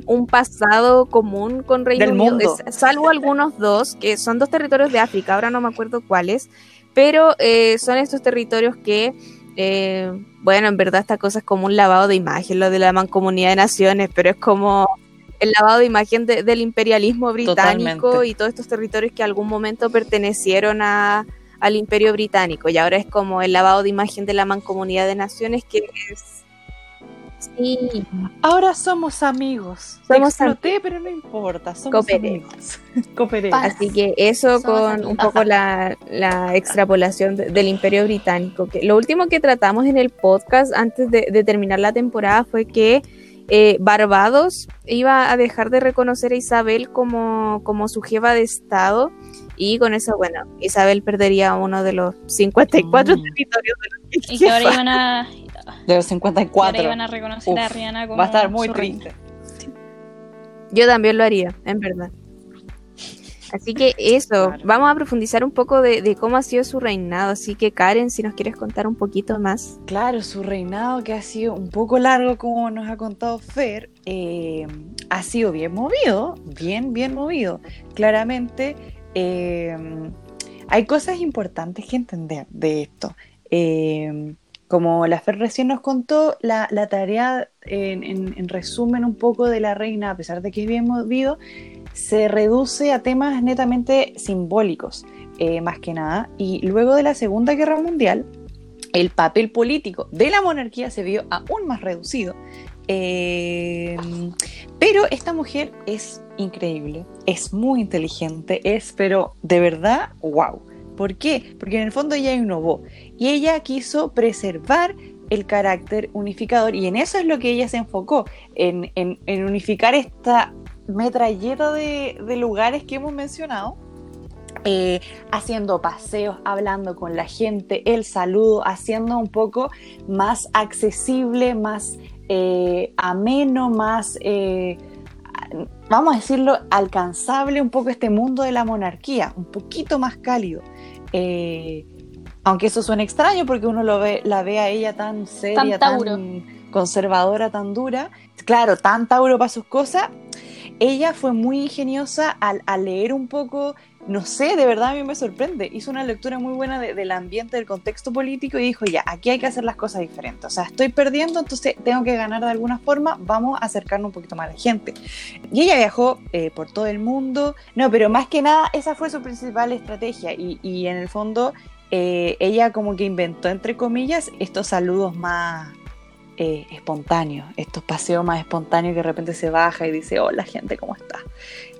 un, pasado común con Reino Unido, salvo algunos dos, que son dos territorios de África, ahora no me acuerdo cuáles, pero eh, son estos territorios que, eh, bueno, en verdad esta cosa es como un lavado de imagen, lo de la mancomunidad de naciones, pero es como el lavado de imagen del imperialismo británico y todos estos territorios que algún momento pertenecieron a al imperio británico y ahora es como el lavado de imagen de la mancomunidad de naciones que es... Sí. Ahora somos amigos. Somos Te pero no importa, somos amigos. Así que eso con un poco la, extrapolación del imperio británico. Que lo último que tratamos en el podcast antes de, terminar la temporada fue que eh, Barbados iba a dejar de reconocer a Isabel como, como su jefa de Estado y con eso, bueno, Isabel perdería uno de los 54 mm. territorios de los que Y que ahora iban a. De los 54. iban a reconocer a Rihanna como. Va a estar muy triste. Yo también lo haría, en verdad. Así que eso, vamos a profundizar un poco de, cómo ha sido su reinado. Así que Karen, si nos quieres contar un poquito más. Claro, su reinado que ha sido un poco largo, como nos ha contado Fer, eh, ha sido bien movido, bien, bien movido. Claramente Em, hay cosas importantes que entender de esto. Em, como la Fer recién nos contó, la, tarea, en, resumen un poco de la reina, a pesar de que es bien movido, se reduce a temas netamente simbólicos, eh, más que nada. Y luego de la Segunda Guerra Mundial, el papel político de la monarquía se vio aún más reducido Eh, pero esta mujer es increíble, es muy inteligente, es, pero de verdad, wow. ¿Por qué? Porque en el fondo ella innovó y ella quiso preservar el carácter unificador y en eso es lo que ella se enfocó, en, en, unificar esta metralleta de, de lugares que hemos mencionado eh, haciendo paseos, hablando con la gente, el saludo, haciendo un poco más accesible, más eh, ameno, más, eh, vamos a decirlo, alcanzable un poco este mundo de la monarquía, un poquito más cálido. aunque eso suene extraño porque uno lo ve, la ve a ella tan seria, tan, conservadora, tan dura. Claro, tan Tauro para sus cosas. Ella fue muy ingeniosa al, al leer un poco no sé, de verdad a mí me sorprende. Hizo una lectura muy buena del ambiente, del contexto político y dijo, ya, aquí hay que hacer las cosas diferentes. O sea, estoy perdiendo, entonces tengo que ganar de alguna forma, vamos a acercarnos un poquito más a la gente. Y ella viajó eh, por todo el mundo. No, pero más que nada, esa fue su principal estrategia. Y, en el fondo, eh, ella como que inventó, entre comillas, estos saludos más... Eh, espontáneos, estos paseos más espontáneos que de repente se baja y dice, hola gente, ¿cómo está?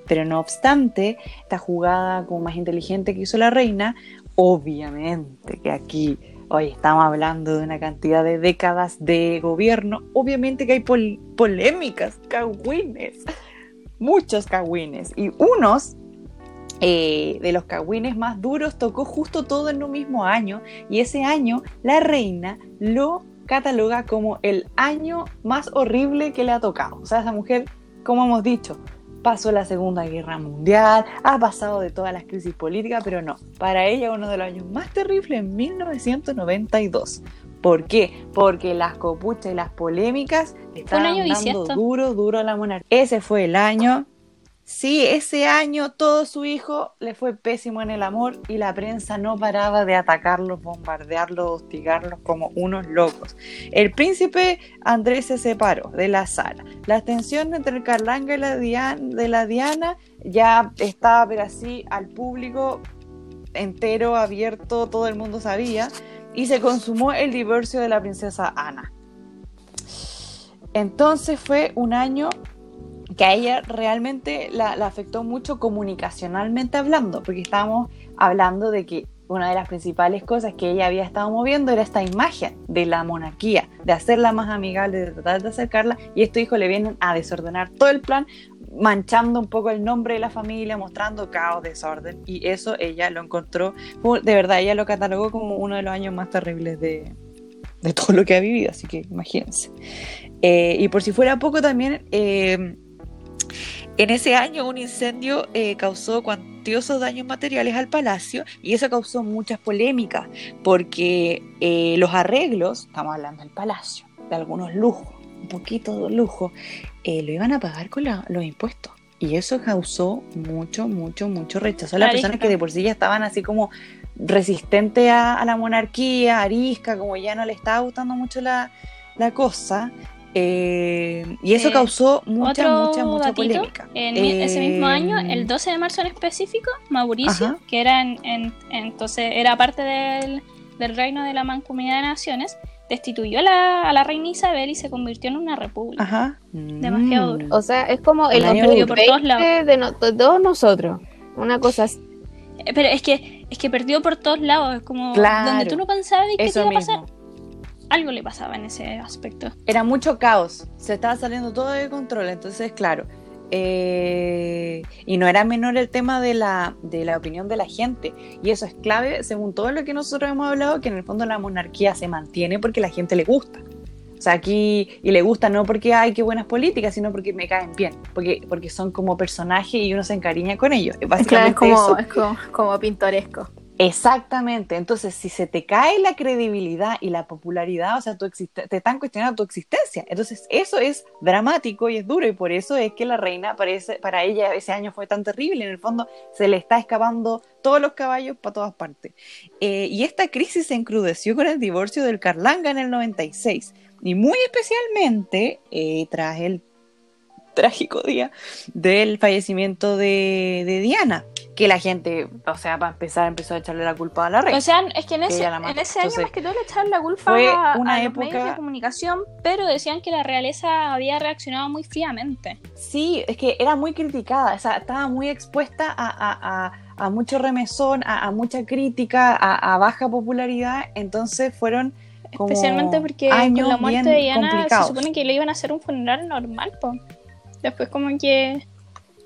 Pero no obstante, esta jugada como más inteligente que hizo la reina, obviamente que aquí hoy estamos hablando de una cantidad de décadas de gobierno, obviamente que hay polémicas, cagüines, muchos cagüines, y unos eh, de los cagüines más duros tocó justo todo en un mismo año, y ese año la reina lo cataloga como el año más horrible que le ha tocado. O sea, esa mujer, como hemos dicho, pasó la Segunda Guerra Mundial, ha pasado de todas las crisis políticas, pero no, para ella uno de los años más terribles en 1992. ¿Por qué? Porque las copuchas y las polémicas estaban dando duro, duro a la monarquía. Ese fue el año Sí, ese año todo su hijo le fue pésimo en el amor y la prensa no paraba de atacarlos, bombardearlos, hostigarlos como unos locos. El príncipe Andrés se separó de la sala. La tensión entre el Carlanga y la Diana, la Diana ya estaba, pero así al público entero, abierto, todo el mundo sabía. Y se consumó el divorcio de la princesa Ana. Entonces fue un año que a ella realmente la, afectó mucho comunicacionalmente hablando, porque estábamos hablando de que una de las principales cosas que ella había estado moviendo era esta imagen de la monarquía, de hacerla más amigable, de tratar de acercarla, y estos hijos le vienen a desordenar todo el plan, manchando un poco el nombre de la familia, mostrando caos, desorden, y eso ella lo encontró, de verdad, ella lo catalogó como uno de los años más terribles de, todo lo que ha vivido, así que imagínense. Eh, y por si fuera poco también, eh, en ese año un incendio eh, causó cuantiosos daños materiales al palacio y eso causó muchas polémicas porque eh, los arreglos, estamos hablando del palacio, de algunos lujos, un poquito de lujo, eh, lo iban a pagar con los impuestos. Y eso causó mucho, mucho, mucho rechazo a las personas que de por sí ya estaban así como resistentes a, la monarquía, arisca, como ya no le estaba gustando mucho la, la cosa. Eh, y eso eh, causó mucha, mucha, mucha polémica. En ese mismo año, el 12 de marzo en específico, Mauricio, que era en, entonces era parte del, reino de la Mancomunidad de Naciones, destituyó a la, reina Isabel y se convirtió en una república. Ajá. Demasiado duro. O sea, es como el año por todos lados. De, todos nosotros. Una cosa así. Eh, pero es que es que perdió por todos lados. Es como donde tú no pensabas que te iba a pasar algo le pasaba en ese aspecto. Era mucho caos, se estaba saliendo todo de control, entonces claro. Eh, y no era menor el tema de la, de la opinión de la gente. Y eso es clave, según todo lo que nosotros hemos hablado, que en el fondo la monarquía se mantiene porque la gente le gusta. O sea, aquí, y le gusta no porque hay que buenas políticas, sino porque me caen bien, porque, porque son como personajes y uno se encariña con ellos. Básicamente como, es como pintoresco. Exactamente, entonces si se te cae la credibilidad y la popularidad, o sea, tu te están cuestionando tu existencia. Entonces eso es dramático y es duro y por eso es que la reina parece, para ella ese año fue tan terrible. En el fondo se le está escapando todos los caballos para todas partes. Eh, y esta crisis se encrudeció con el divorcio del Carlanga en el 96 y muy especialmente eh, tras el trágico día del fallecimiento de, de Diana que la gente, o sea, para empezar, empezó a echarle la culpa a la reina. O sea, es que en ese, mató. en ese año Entonces, más que todo le echaban la culpa fue a, una a los época- medios de comunicación, pero decían que la realeza había reaccionado muy fríamente. Sí, es que era muy criticada, o sea, estaba muy expuesta a, a- a- a mucho remesón, a, a mucha crítica, a, a baja popularidad, entonces fueron como Especialmente porque años con la muerte de Diana se supone que le iban a hacer un funeral normal, po. Después como que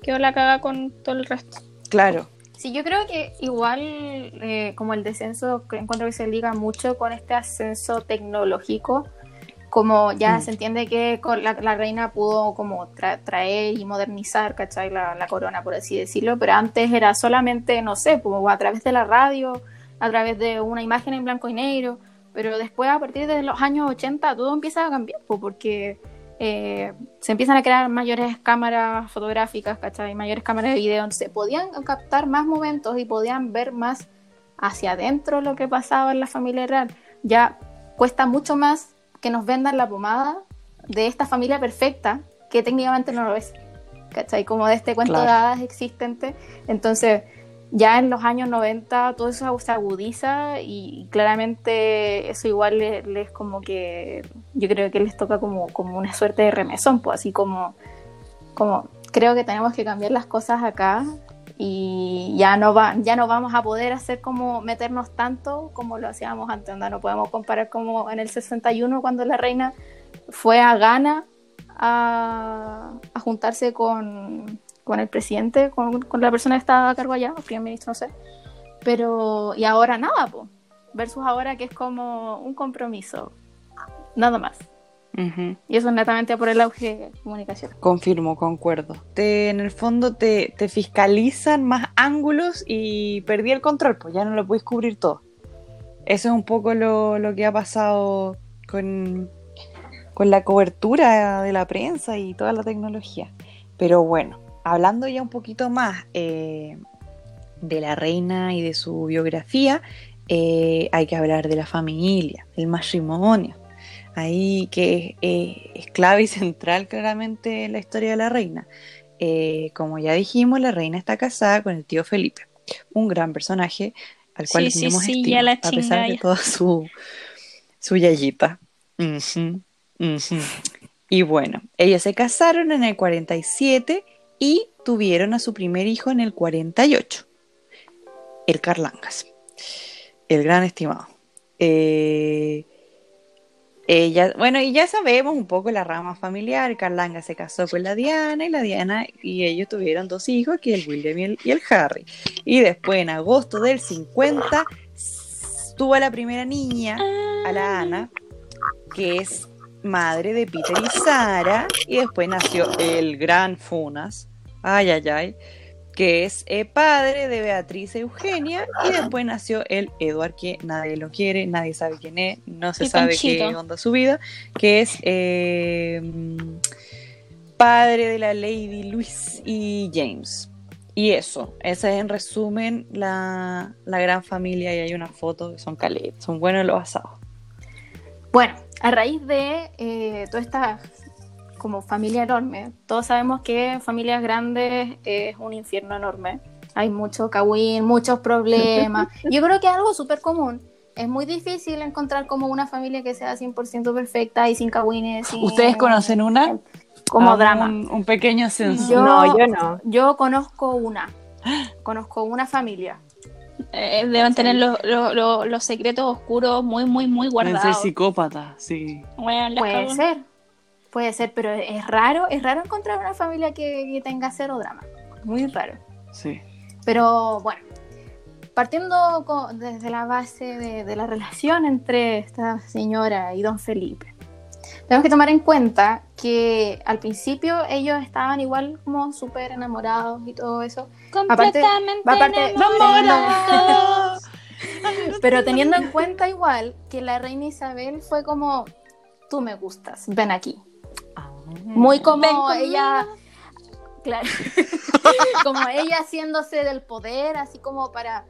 quedó la caga con todo el resto. Claro, Sí, yo creo que igual eh, como el descenso, que encuentro que se liga mucho con este ascenso tecnológico, como ya Mm. se entiende que con la, la reina pudo como tra- traer y modernizar, ¿cachai? La, la corona, por así decirlo, pero antes era solamente, no sé, como a través de la radio, a través de una imagen en blanco y negro, pero después a partir de los años 80 todo empieza a cambiar, po, porque eh, se empiezan a crear mayores cámaras fotográficas, ¿cachai? Mayores cámaras de video, entonces podían captar más momentos y podían ver más hacia adentro lo que pasaba en la familia real. Ya cuesta mucho más que nos vendan la pomada de esta familia perfecta, que técnicamente no lo es, ¿cachai? Como de este cuento Claro. de hadas existente. Entonces, ya en los años 90 todo eso se agudiza y claramente eso igual les, como que yo creo que les toca como, como una suerte de remesón, pues así como, como creo que tenemos que cambiar las cosas acá y ya no va, ya no vamos a poder hacer como meternos tanto como lo hacíamos antes, onda, no podemos comparar como en el 61 cuando la reina fue a Ghana a, a juntarse con, con el presidente, con, con la persona que estaba a cargo allá, o primer ministro, no sé. Pero, y ahora nada, po. Versus ahora que es como un compromiso. Nada más. Ujú. Y eso es netamente por el auge de comunicación. confirmo, concuerdo. Te, en el fondo te, te fiscalizan más ángulos y perdí el control, pues ya no lo puedes cubrir todo. Eso es un poco lo, lo que ha pasado con, con la cobertura de la prensa y toda la tecnología. Pero bueno, hablando ya un poquito más eh, de la reina y de su biografía, eh, hay que hablar de la familia, del matrimonio. Ahí que es clave y central claramente en la historia de la reina. Eh, como ya dijimos, la reina está casada con el tío Felipe, un gran personaje al cual Sí, sí, tenemos sí, estima, ya la a pesar de toda su, su yayita. Y bueno, ellos se casaron en el 47 y tuvieron a su primer hijo en el 48, el Carlangas, el gran estimado. Eh, ella, bueno, y ya sabemos un poco la rama familiar. Carlanga se casó con la Diana y la Diana y ellos tuvieron dos hijos, que el William y el, y el Harry. Y después, en agosto del 50, s- tuvo a la primera niña, a la Ana, que es madre de Peter y Sara. Y después nació el gran Funas, ay, ay, ay, que es eh, padre de Beatriz Eugenia. Y después nació el Edward, que nadie lo quiere, nadie sabe quién es, no se Y sabe Panchito. qué onda su vida, que es eh, padre de la Lady Luis y James. Y eso, esa es en resumen la, la gran familia y hay una foto que son caletas, son buenos los asados. Bueno, a raíz de eh, toda esta como familia enorme, todos sabemos que familias grandes es un infierno enorme. Hay mucho cagüín, muchos problemas. Yo creo que es algo súper común. Es muy difícil encontrar como una familia que sea 100% perfecta y sin cagüines. sin- ¿Ustedes conocen una? Como drama. Un, un pequeño censo. Yo- No, yo no. Yo conozco una. Conozco una familia. Eh, deben tener los, los, los- los secretos oscuros muy, muy, muy Pueden ser guardados. psicópatas, sí. Bueno, Puede ser. Puede ser, pero es raro, es raro encontrar una familia que, que tenga cero drama. Muy raro. Sí. Pero bueno, partiendo desde la base de, de la relación entre esta señora y don Felipe, tenemos que tomar en cuenta que al principio ellos estaban igual como súper enamorados y todo eso, Completamente aparte- enamorados. pero teniendo en cuenta igual que la reina Isabel fue como, tú me gustas, ven aquí. Muy como ella, claro, como ella haciéndose del poder, así como para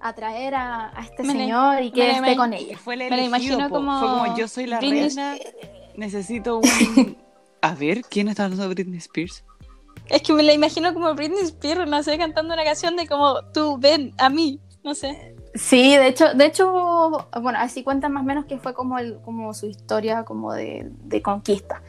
atraer a, a este Me señor y que esté con ella. Fue el Me imagino como Fue como yo soy la Britney- reina, necesito un... A ver, ¿quién está hablando de Britney Spears? Es que me la imagino como Britney Spears, no sé, cantando una canción de como tú ven a mí, no sé. Sí, de hecho, de hecho, bueno, así cuentan más o menos que fue como, el, como su historia como de, de conquista.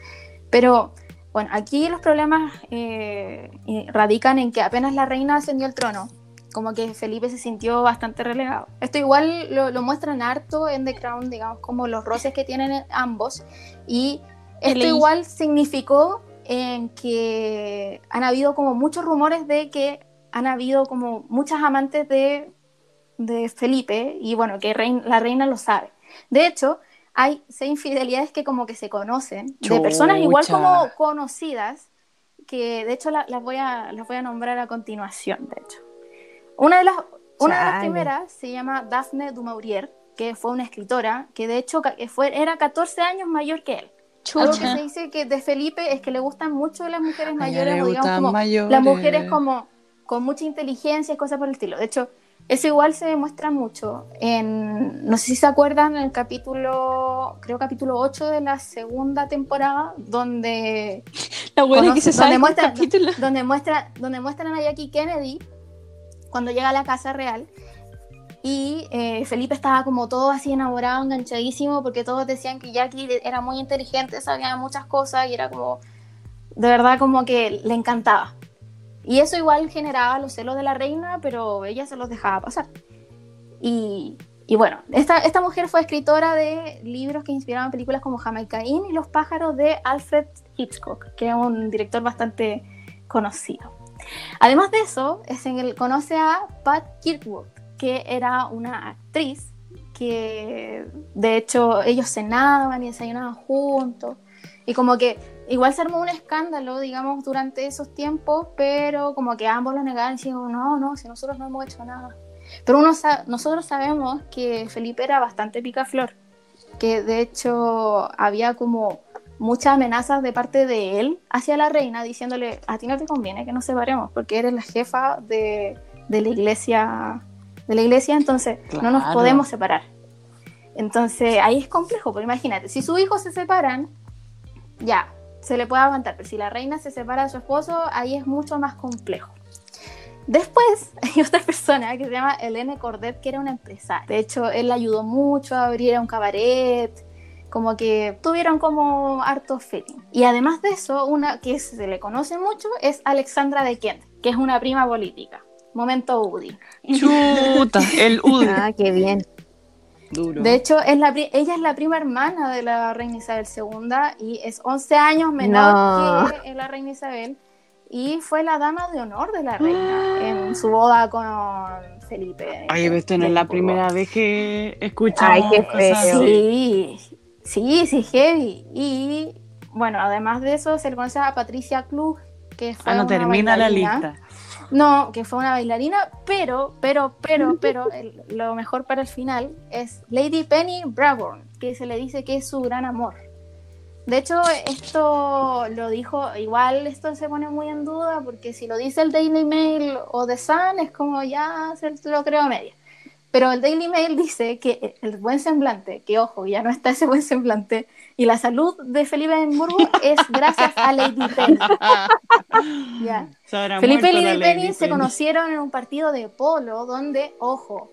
Pero bueno, aquí los problemas eh, eh, radican en que apenas la reina ascendió al trono, como que Felipe se sintió bastante relegado. Esto igual lo, lo muestran harto en The Crown, digamos, como los roces que tienen ambos. Y esto Leí. igual significó en que han habido como muchos rumores de que han habido como muchas amantes de, de Felipe y bueno, que rein- la reina lo sabe. De hecho, hay seis infidelidades que como que se conocen, de personas igual Chucha. como conocidas, que de hecho la- las, voy a, las voy a nombrar a continuación, de hecho. Una de las, una de las primeras se llama Daphne du Maurier, que fue una escritora que de hecho fue, era 14 años mayor que él. Algo que Chucha. se dice que de Felipe es que le gustan mucho las mujeres mayores, o digamos como mayores. las mujeres como con mucha inteligencia y cosas por el estilo. De hecho, eso igual se demuestra mucho en, no sé si se acuerdan, en el capítulo, creo capítulo 8 de la segunda temporada, donde La buena que conoce- se donde el muestra- capítulo. donde, muestra, donde muestran a Jackie Kennedy cuando llega a la Casa Real. Y eh, Felipe estaba como todo así enamorado, enganchadísimo, porque todos decían que Jackie era muy inteligente, sabía muchas cosas y era como, de verdad como que le encantaba. Y eso igual generaba los celos de la reina, pero ella se los dejaba pasar. Y, y bueno, esta, esta mujer fue escritora de libros que inspiraban películas como Jamaica Inn y Los pájaros de Alfred Hitchcock, que era un director bastante conocido. Además de eso, es en el, conoce a Pat Kirkwood, que era una actriz que de hecho ellos cenaban y desayunaban juntos. Y como que igual se armó un escándalo, digamos, durante esos tiempos, pero como que ambos lo negaban y decían, no, no, si nosotros no hemos hecho nada. Pero uno sa- nosotros sabemos que Felipe era bastante picaflor, que de hecho había como muchas amenazas de parte de él hacia la reina, diciéndole, a ti no te conviene que nos separemos, porque eres la jefa de, de la iglesia, de la iglesia, entonces no nos Claro. podemos separar. Entonces ahí es complejo, porque imagínate, si sus hijos se separan, ya, se le puede aguantar, pero si la reina se separa de su esposo, ahí es mucho más complejo. Después hay otra persona que se llama Helene Cordet, que era una empresaria. De hecho, él la ayudó mucho a abrir un cabaret, como que tuvieron como harto feeling. Y además de eso, una que se le conoce mucho es Alexandra de Kent, que es una prima política. Momento Woody. Chuta, el UD. Ah, qué bien. Duro. De hecho, es la pri- ella es la prima hermana de la reina Isabel II y es 11 años menor No. que la reina Isabel y fue la dama de honor de la reina en su boda con Felipe. Pero esto no es la primera vez que escuchamos Ay, qué feo. Sí, sí, sí, heavy. Y bueno, además de eso, se le conoce a Patricia Klug, que fue Ah, no una termina la lista. No, que fue una bailarina, pero, pero, pero, pero, el- lo mejor para el final es Lady Penny Brabourne, que se le dice que es su gran amor. De hecho, esto lo dijo, igual esto se pone muy en duda, porque si lo dice el Daily Mail o The Sun, es como ya se lo creo a media. Pero el Daily Mail dice que el buen semblante, que ojo, ya no está ese buen semblante, y la salud de Felipe Edimburgo es gracias a Lady Penny. Ya. Felipe y Lady Penny se conocieron en un partido de polo donde, ojo,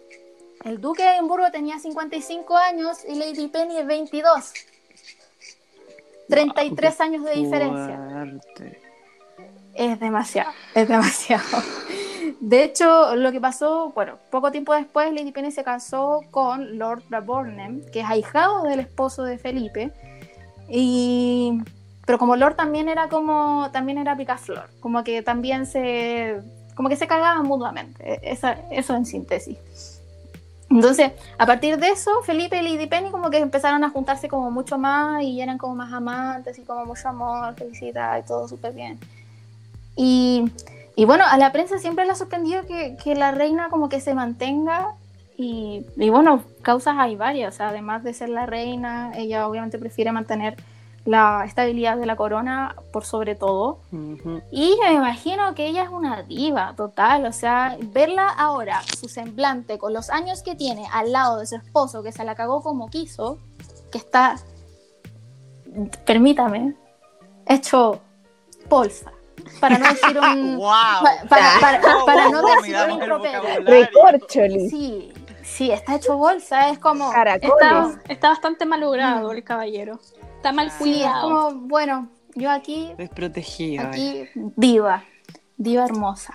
el duque de Edimburgo tenía 55 años y Lady Penny 22. 33 años de diferencia. Fuerte. Es demasiado, es demasiado. De hecho, lo que pasó, bueno, poco tiempo después Lady Penny se casó con Lord Brabourne, que es ahijado del esposo de Felipe. Y pero como Lord también era como también era picaflor, como que también se como que se cagaban mutuamente, esa- eso en síntesis. Entonces, a partir de eso, Felipe y Lady Penny como que empezaron a juntarse como mucho más y eran como más amantes y como mucho amor, felicidad y todo súper bien. Y, y bueno, a la prensa siempre le ha sorprendido que, que la reina como que se mantenga y, y bueno, causas hay varias, o sea, además de ser la reina, ella obviamente prefiere mantener la estabilidad de la corona por sobre todo. Y me imagino que ella es una diva total, o sea, verla ahora, su semblante, con los años que tiene al lado de su esposo, que se la cagó como quiso, que está, permítame, hecho bolsa. Para no decir un... ¡Wow! pa- para, para- para oh, no decir un improperio. Sí, sí, está hecho bolsa, es como... Caracoles. Está, está bastante malogrado el caballero. Está mal Sí, es cuidado. como, bueno, yo aquí Desprotegido. eh. Aquí, diva, diva hermosa.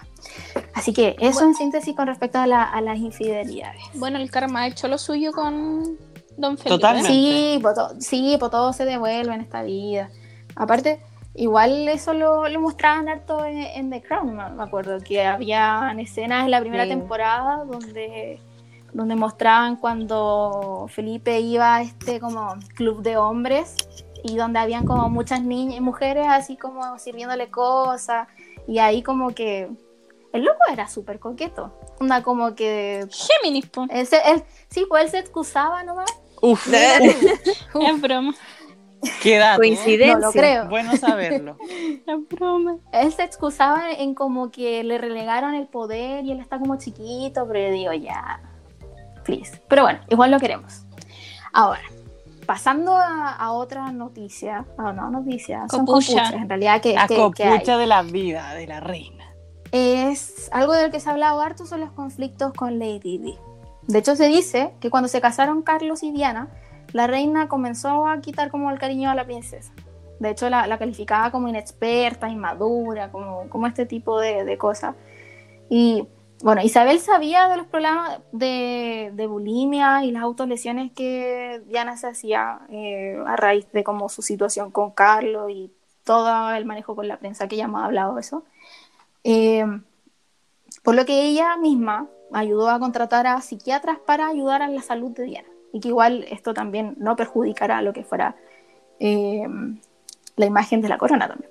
Así que eso en síntesis con respecto a, la- a las infidelidades. Bueno, el karma ha hecho lo suyo con Don Felipe. Totalmente. Sí, pues, to- sí, pues todo se devuelve en esta vida. Aparte, igual eso lo, lo mostraban harto en, en The Crown, me acuerdo, que había escenas en la primera Sí. temporada donde, donde mostraban cuando Felipe iba a este como club de hombres y donde habían como muchas niñas, mujeres así como sirviéndole cosas y ahí como que el loco era súper coqueto. Una como que Géminis, po. él él- sí, pues él se excusaba nomás. Uf, Es broma. Qué dato. Coincidencia. No lo creo. Bueno saberlo. Es broma. Él se excusaba en como que le relegaron el poder y él está como chiquito, pero yo digo, ya, please. Pero bueno, igual lo queremos. Ahora, pasando a, a otra noticia, ah, no noticia, son Copucha. copuchas en realidad que, La que- que hay. copucha de la vida de la reina. Es algo del que se ha hablado harto son los conflictos con Lady Di. De hecho, se dice que cuando se casaron Carlos y Diana, la reina comenzó a quitar como el cariño a la princesa. De hecho, la, la calificaba como inexperta, inmadura, como, como este tipo de, de cosas. Y bueno, Isabel sabía de los problemas de, de bulimia y las autolesiones que Diana se hacía eh, a raíz de como su situación con Carlos y todo el manejo con la prensa, que ya hemos hablado de eso. Eh, por lo que ella misma ayudó a contratar a psiquiatras para ayudar a la salud de Diana. Y que igual esto también no perjudicará lo que fuera eh, la imagen de la corona también.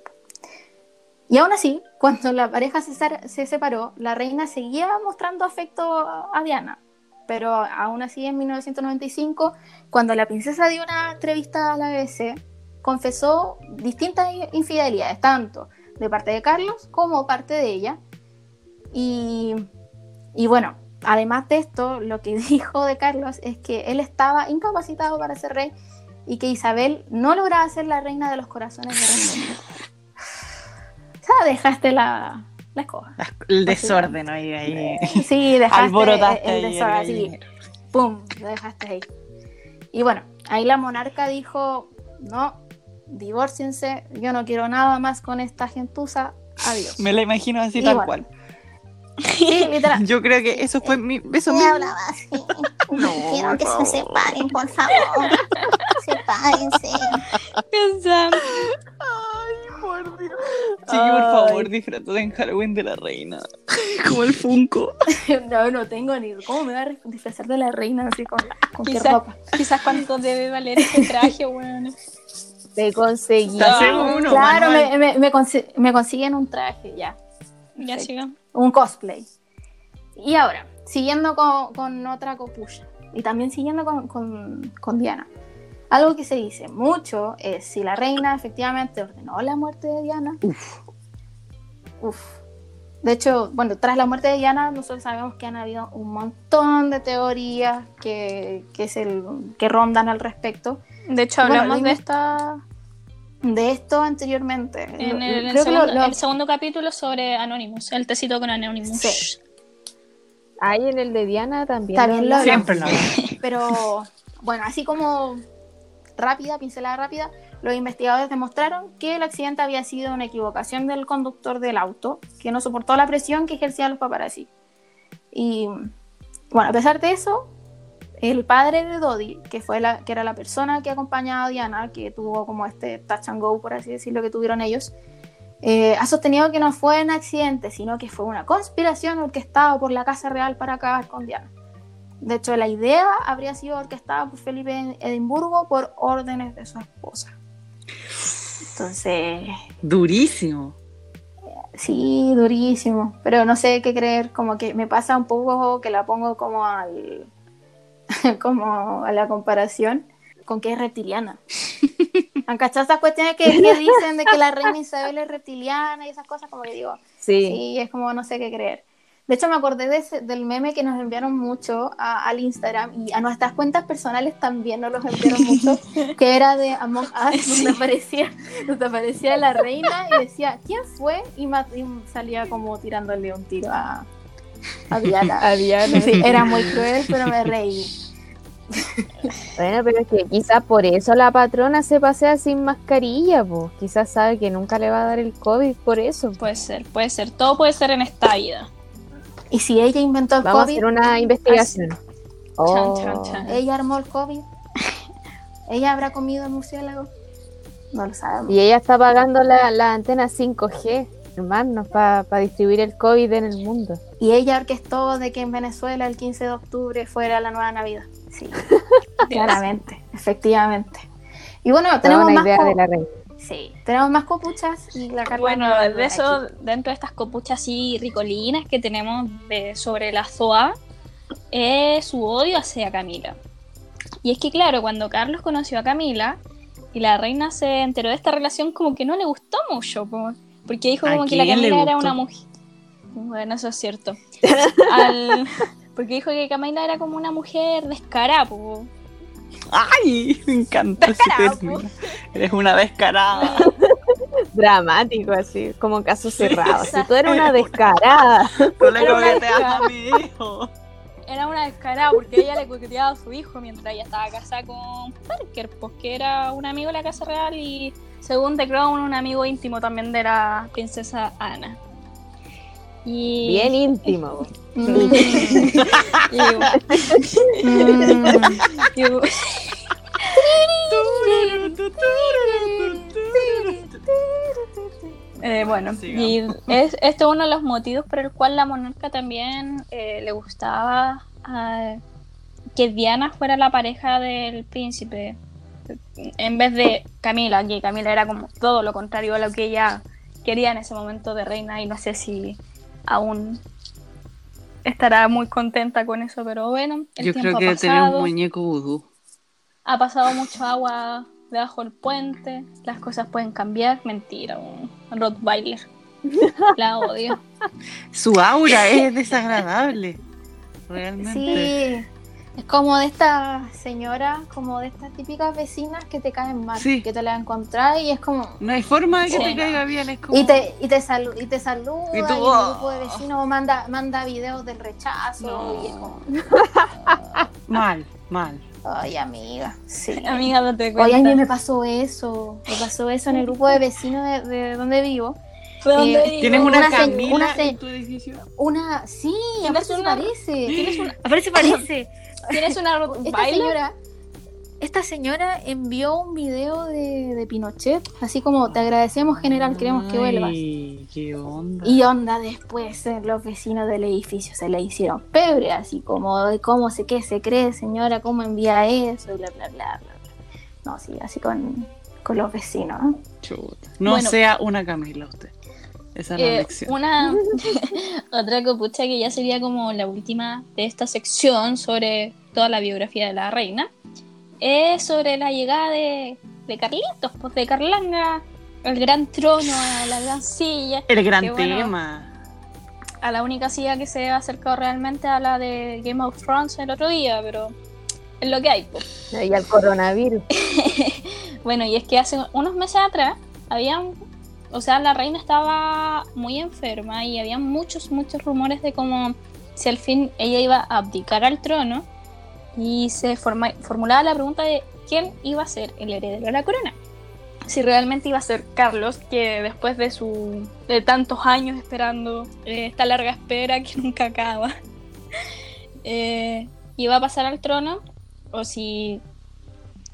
Y aún así, cuando la pareja se, se separó, la reina seguía mostrando afecto a, a Diana. Pero aún así, en 1995, cuando la princesa dio una entrevista a la BBC, confesó distintas infidelidades, tanto de parte de Carlos como parte de ella. Y, y bueno, además de esto, lo que dijo de Carlos es que él estaba incapacitado para ser rey y que Isabel no lograba ser la reina de los corazones de Reino sea, dejaste la, la escoba. El desorden ahí. ahí. Sí, dejaste Alborotaste el, el ahí desorden, así. ¡Pum! Lo dejaste ahí. Y bueno, ahí la monarca dijo, no, divórciense, yo no quiero nada más con esta gentuza, adiós. Me la imagino así Y tal bueno. cual. Sí, literal. Yo creo que eso fue mi. Eso Me hablaba así. No, Quiero por que se favor. separen, por favor. Sepárense. Pensando. Ay, por Dios. Sí, por favor, disfruten Halloween de la reina. Como el Funko. No, no tengo ni. ¿Cómo me voy a disfrazar de la reina así con, con qué Quizás ropa? quizás cuánto debe valer este traje, weón. Te conseguí. Te hacemos uno, claro, Manuel. me, me, me, consi- me consiguen un traje, ya. Ya Perfecto. Un cosplay. Y ahora, siguiendo con, con otra copucha y también siguiendo con, con- con Diana. Algo que se dice mucho es si la reina efectivamente ordenó la muerte de Diana. Uf. De hecho, bueno, tras la muerte de Diana, nosotros sabemos que han habido un montón de teorías que, que, es el- que rondan al respecto. De hecho, hablamos de esta De esto anteriormente. en el, en el Creo que lo- segundo, lo- el segundo capítulo sobre Anonymous, el tecito con Anonymous. Sí. Ahí en el de Diana también. También lo. Siempre lo. Pero bueno, así como rápida, pincelada rápida, los investigadores demostraron que el accidente había sido una equivocación del conductor del auto, que no soportó la presión que ejercían los paparazzi. Y bueno, a pesar de eso, el padre de Dodi, que fue la, que era la persona que acompañaba a Diana, que tuvo como este touch and go, por así decirlo, que tuvieron ellos, eh, ha sostenido que no fue un accidente, sino que fue una conspiración orquestada por la Casa Real para acabar con Diana. De hecho, la idea habría sido orquestada por Felipe en Edimburgo por órdenes de su esposa. Entonces, Durísimo. sí, durísimo. Pero no sé qué creer, como que me pasa un poco que la pongo como al como a la comparación con que es reptiliana. ¿Han cachado esas cuestiones que, que dicen de que la reina Isabel es reptiliana y esas cosas? Como que digo, Sí. Sí, es como no sé qué creer. De hecho, me acordé de ese- del meme que nos enviaron mucho a- al Instagram y a nuestras cuentas personales también nos los enviaron mucho, que era de Among Us, donde aparecía, donde aparecía la reina y decía, ¿quién fue? Y, y salía como tirándole un tiro a, a Diana. A Diana. Sí, era muy cruel, pero me reí. Bueno, pero es que quizás por eso la patrona se pasea sin mascarilla, pues. Quizás sabe que nunca le va a dar el COVID por eso. Puede ser, puede ser. Todo puede ser en esta vida. Y si ella inventó el Vamos a COVID, hacer una investigación. Oh. Chan, chan, chan. ella armó el COVID, ella habrá comido el murciélago. No lo sabemos. Y ella está pagando la, la antena 5G, hermanos, para distribuir el COVID en el mundo. Y ella orquestó de que en Venezuela el 15 de octubre fuera la nueva Navidad. Sí, claramente, efectivamente. Y bueno, Toda tenemos una más, idea de la reina. sí, tenemos más copuchas y la Carla Bueno, de eso, aquí. dentro de estas copuchas así ricolinas que tenemos de, sobre la ZOA, es su odio hacia Camila. Y es que, claro, cuando Carlos conoció a Camila y la reina se enteró de esta relación, como que no le gustó mucho, po, porque dijo ¿A como que la Camila era una mujer. Bueno, eso es cierto. Al- Porque dijo que Camila era como una mujer descarada, po. ¡Ay! Me encanta ese Descarado, término. Eres una descarada. Dramático, así, como caso cerrado. Si tú eres una descarada. Tú le coqueteas a mi hijo. Era una descarada porque ella le coqueteaba a su hijo mientras ella estaba casada con Parker, pues que era un amigo de la Casa Real y según The Crown, un amigo íntimo también de la princesa Ana. Y, Bien íntimo. Mm, y- mm. y- Eh, bueno, Sigamos. y es, este es uno de los motivos por el cual la monarca también eh, le gustaba ah, que Diana fuera la pareja del príncipe en vez de Camila, que Camila era como todo lo contrario a lo que ella quería en ese momento de reina y no sé si aún estará muy contenta con eso, pero bueno, el Yo tiempo creo ha que tener un pasado, muñeco vudú. ha pasado mucho agua debajo del puente, las cosas pueden cambiar, mentira, un Rottweiler. La odio. Su aura es desagradable. Realmente. Sí, es como de esta señora, como de estas típicas vecinas que te caen mal, Sí. que te la encontrás y es como... No hay forma de que Sí, te no. caiga bien. Es como. Y te, y te, salu- y te saluda, Y y, tú, el oh. grupo de vecinos manda, manda videos del rechazo, No. y es como, Mal, mal. ay amiga, sí. Amiga, date Oye, cuenta. a mí me pasó eso, me pasó eso en el grupo de vecinos de, de donde vivo. ¿Fue donde Eh? ¿Tienes una, Una Camila en tu edificio? Una, sí, ¿Tienes aparece, una- parece. ¿Tienes una, Aparece, parece. ¿Tienes una Esta señora, esta señora envió un video de, de Pinochet, así como te agradecemos general, queremos que vuelvas. Qué onda. Y onda después eh, los vecinos del edificio se le hicieron pebre, así como de cómo se qué se cree, señora, cómo envía eso, y bla bla bla bla. bla. No, sí, así con, con los vecinos. ¿no? Chuta. No Bueno. sea una Camila usted. Esa es la Eh, lección. una otra copucha que ya sería como la última de esta sección sobre toda la biografía de la reina es sobre la llegada de, de Carlitos, pues de Carlanga al gran trono, a la gran silla, El gran bueno. tema. a la única silla que se ha acercado realmente a la de Game of Thrones el otro día, pero es lo que hay. pues. Y al coronavirus. Bueno, y es que hace unos meses atrás habían, o sea, la reina estaba muy enferma y había muchos, muchos rumores de cómo si al fin ella iba a abdicar al trono y se formulaba la pregunta de quién iba a ser el heredero de la corona. Si realmente iba a ser Carlos, que después de su de tantos años esperando eh, esta larga espera que nunca acaba, eh, iba a pasar al trono, o si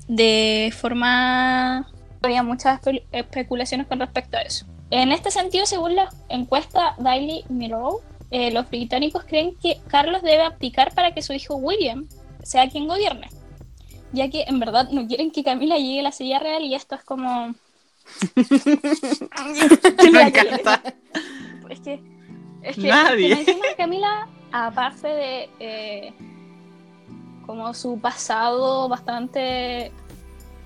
de forma... Había muchas espe- especulaciones con respecto a eso. En este sentido, según la encuesta Daily Mirror, eh, los británicos creen que Carlos debe abdicar para que su hijo William sea quien gobierne, ya que en verdad no quieren que Camila llegue a la silla real y esto es como... Me encanta. Es que, es que, Nadie. es que Camila, aparte de eh, como su pasado bastante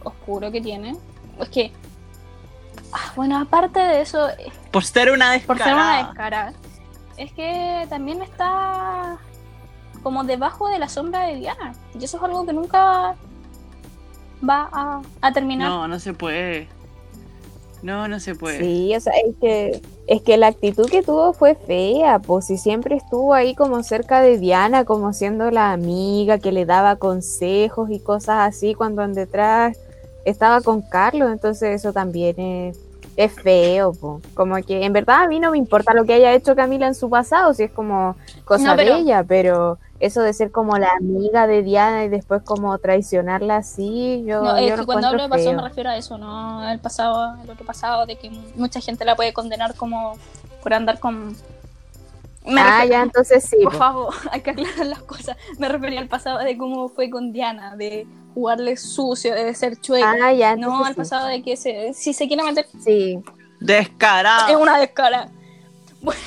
oscuro que tiene, es que, ah, bueno, aparte de eso, eh, Por ser una por ser una descarada. descarada, es que también está como debajo de la sombra de Diana. Y eso es algo que nunca va a, a terminar. No, no se puede. No, no se puede. Sí, o sea, es que, es que la actitud que tuvo fue fea, pues si siempre estuvo ahí como cerca de Diana, como siendo la amiga que le daba consejos y cosas así, cuando en detrás estaba con Carlos, entonces eso también es, es feo, po. como que en verdad a mí no me importa lo que haya hecho Camila en su pasado, si es como cosa No, pero- de ella, pero eso de ser como la amiga de Diana y después como traicionarla así, yo, No, es lo que cuando hablo de pasado me refiero a eso, no al pasado, al otro pasado, de que mucha gente la puede condenar como por andar con... Me Ah, refiero- ya, entonces sí. Por po. favor, hay que aclarar las cosas. Me refería al pasado de cómo fue con Diana, de jugarle sucio, de ser chueca. Ah, ya, no al sí. pasado de que se, si se quiere meter Sí. Descarado. es una descara. Bueno,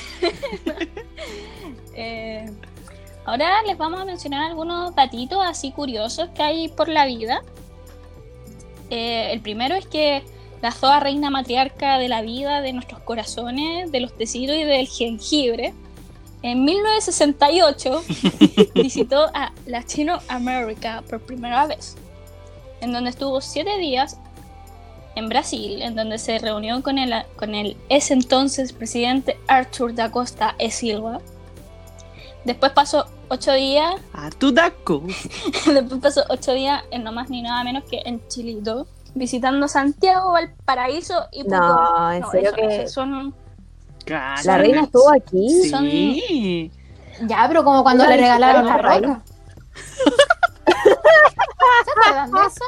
eh, ahora les vamos a mencionar algunos datitos así curiosos que hay por la vida. Eh, el primero es que la Zoa reina matriarca de la vida, de nuestros corazones, de los tecidos y del jengibre, en 1968 visitó a Latinoamérica por primera vez, en donde estuvo siete días en Brasil, en donde se reunió con el, con el ese entonces presidente Arthur da Costa e Silva. Después pasó ocho días, A tu daco. después pasó ocho días en no más ni nada menos que en Chilito, visitando Santiago, Valparaíso y Pucón. No, en serio eso- que eso son Cállate. la reina estuvo aquí. Sí. Ya, pero como cuando le regalaron la roca. ¿Se acuerdan de eso?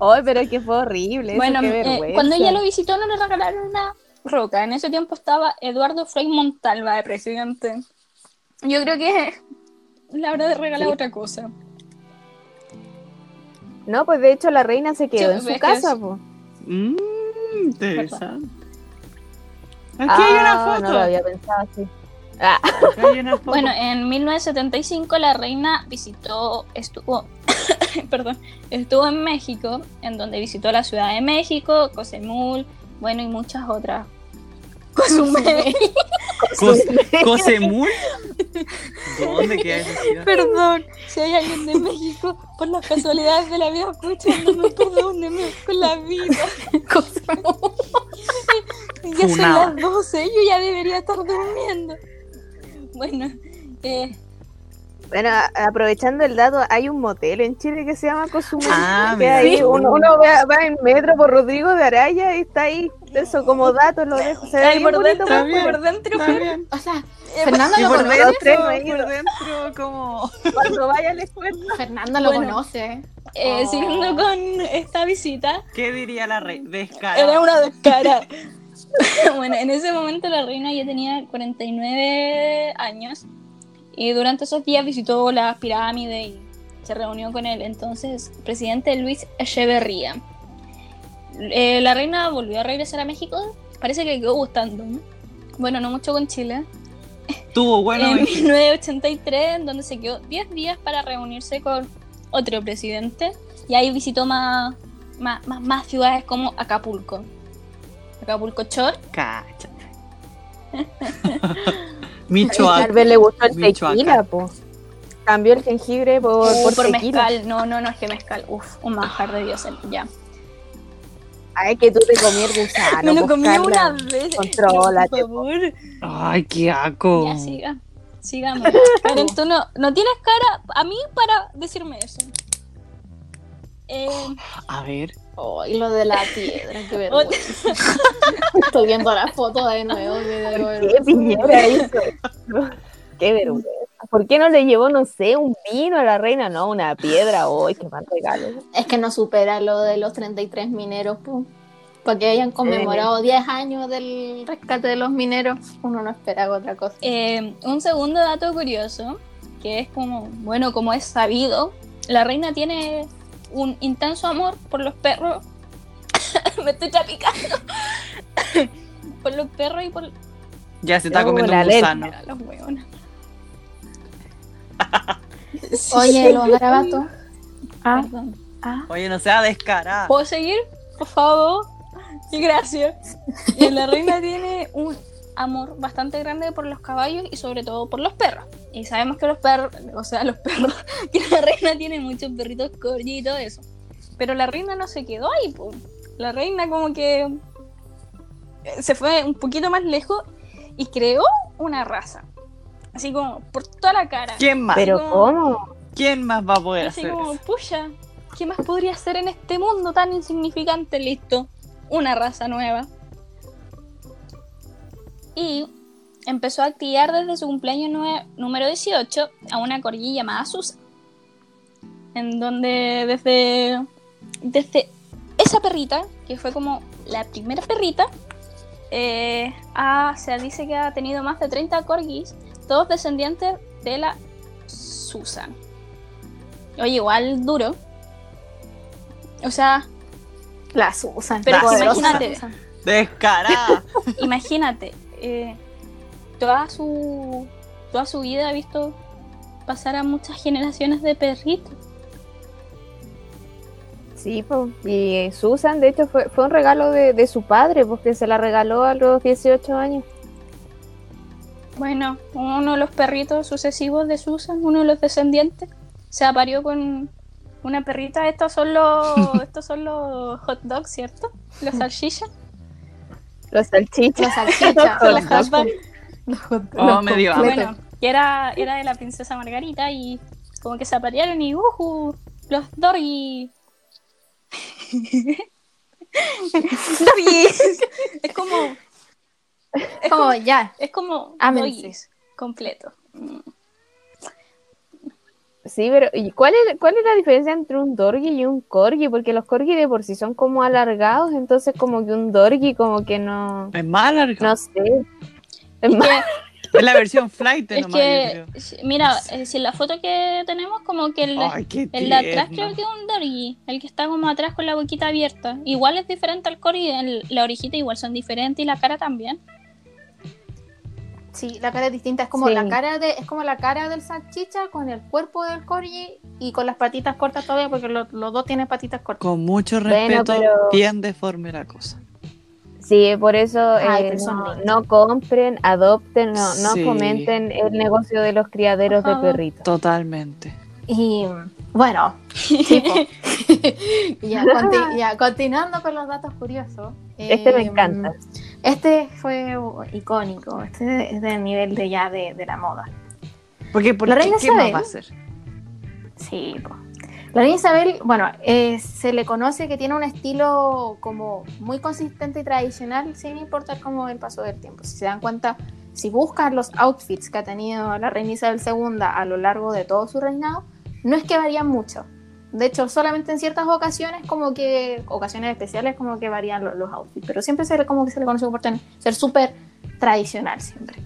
Ay, pero es que fue horrible. eso, Bueno, qué eh, cuando ella lo visitó no le regalaron una roca. En ese tiempo estaba Eduardo Frei Montalva de presidente. Yo creo que la habrá de regalar Sí. otra cosa. No, pues de hecho la reina se quedó Sí, en su casa, es- po. Mm, interesante. Aquí ah, hay una foto. No lo había pensado así. Ah, Aquí hay una foto. Bueno, en 1975 la reina visitó, estuvo, perdón, estuvo en México, en donde visitó la Ciudad de México, Cosemul, bueno, y muchas otras. Cozumel. Cos- ¿Cosemul? ¿Dónde queda esa ciudad? Perdón, si hay alguien de México, por las casualidades de la vida escuchándome, perdóneme con la vida. Ya son las 12, yo ya debería estar durmiendo. Bueno, eh, bueno, aprovechando el dato, hay un motel en Chile que se llama Cozumel. Ah, que ahí Sí. uno, uno va, va en metro por Rodrigo de Araya y está ahí. Eso como dato lo dejo. Se ve por dentro, bien. por dentro. O sea, Eh, Fernando Y lo por conoce. Dentro, por como... cuando vaya a la escuela. Fernando lo Bueno. conoce. eh, Oh. siguiendo con esta visita, ¿Qué diría la reina? Era Descarada. una descara. bueno, en ese momento la reina ya tenía 49 años y durante esos días visitó las pirámides y se reunió con el entonces presidente Luis Echeverría. Eh, la reina volvió a regresar a México, parece que le quedó gustando. ¿no? Bueno, no mucho con Chile. Tuvo bueno. en México. 1983, en donde se quedó 10 días para reunirse con otro presidente. Y ahí visitó más, más, más, más ciudades como Acapulco. Acapulco Chor. Cállate. Michoacán. Tal vez le gustó el Michoacán. tequila, po. Cambió el jengibre por, Uh, por, por tequila. mezcal. No, no, no, es que mezcal. Uf, un manjar de Dios. Ya. Ay, que tú te comí el gusano. Me lo pues, comí Carla. una vez. contrólate, Por favor. Ay, qué aco. Ya, siga. Sigamos. Karen, tú no, no tienes cara a mí para decirme eso. Eh, A ver. Oh, y lo de la piedra, qué vergüenza. Estoy viendo la foto de nuevo. qué de ¿Qué vergüenza. piñera hizo? Qué vergüenza. ¿Por qué no le llevó, no sé, un vino a la reina? No, una piedra. ¡Uy, qué mal regalo! Es que no supera lo de los 33 mineros, Para que hayan conmemorado 10 años del rescate de los mineros, uno no espera otra cosa. Eh, un segundo dato curioso, que es como, bueno, como es sabido, la reina tiene un intenso amor por los perros. Me estoy trapicando. por los perros y por Ya se está Oh, comiendo la un gusano. Los. Oye, los garabatos. Ah, Perdón. ah. Oye, no sea descarada. ¿Puedo seguir? Por favor. Y gracias. Y la reina tiene un amor bastante grande por los caballos y sobre todo por los perros. Y sabemos que los perros, o sea, los perros, que la reina tiene muchos perritos corgi y todo eso. Pero la reina no se quedó ahí, po. La reina como que eh, se fue un poquito más lejos y creó una raza. Así como por toda la cara. ¿Quién más? Pero como- ¿cómo? ¿Quién más va a poder Así hacer como, eso? pucha, ¿qué más podría hacer en este mundo tan insignificante? Listo, una raza nueva. Y empezó a criar desde su cumpleaños número 18 a una corgi llamada Susan. En donde desde, desde esa perrita, que fue como la primera perrita, eh, ha- se dice que ha tenido más de 30 corgis, todos descendientes de la Susan. Oye, igual duro. O sea, La Susan. Pero imagínate. Descarada. imagínate, eh, toda su toda su vida ha visto pasar a muchas generaciones de perritos. Sí, po. y Susan, de hecho, fue, fue un regalo de, de su padre, porque se la regaló a los 18 años. Bueno, uno de los perritos sucesivos de Susan, uno de los descendientes, se aparió con una perrita. Estos son los, estos son los hot dogs, ¿cierto? Los salchichas. Los salchichas. La salchicha. Los Las hot dogs. Oh, me dio hambre. Bueno, que era, era de la princesa Margarita y como que se aparearon y ¡ujú! Los Dorgi. Dorgi. es como. Es como ya. Es como. Doggies completo. Sí, pero ¿y cuál es, cuál es la diferencia entre un dorgi y un corgi? Porque los corgi de por sí son como alargados, entonces como que un dorgi como que no, Es más largo. no sé. Es Es más- que, Es la versión flight es nomás, que mira, eh, si en la foto que tenemos, como que el, Ay, el de atrás creo que es un Dorgi, el que está como atrás con la boquita abierta. Igual es diferente al Corgi, el- la orejita igual son diferentes y la cara también. Sí, la cara es distinta. Es como Sí. la cara de, es como la cara del salchicha con el cuerpo del corgi y con las patitas cortas todavía, porque lo- los dos tienen patitas cortas. Con mucho Bueno, respeto, pero- bien deforme la cosa. Sí, por eso Ay, eh, no, compren, adopten, no, no Sí. fomenten el negocio de los criaderos de perritos. Totalmente. Y bueno, ya, continuando con los datos curiosos. Este me eh, encanta. Este fue icónico, este es del nivel de ya de, de la moda. Porque, ¿por La qué, reina ¿qué más Isabel- va a hacer? Sí, po. La reina Isabel, bueno, eh, se le conoce que tiene un estilo como muy consistente y tradicional, sin importar como el paso del tiempo. Si se dan cuenta, si buscan los outfits que ha tenido la reina Isabel II a lo largo de todo su reinado, no es que varían mucho. De hecho, solamente en ciertas ocasiones, como que, ocasiones especiales, como que varían lo- los, outfits, pero siempre se le, como que se le conoce por ser súper tradicional siempre.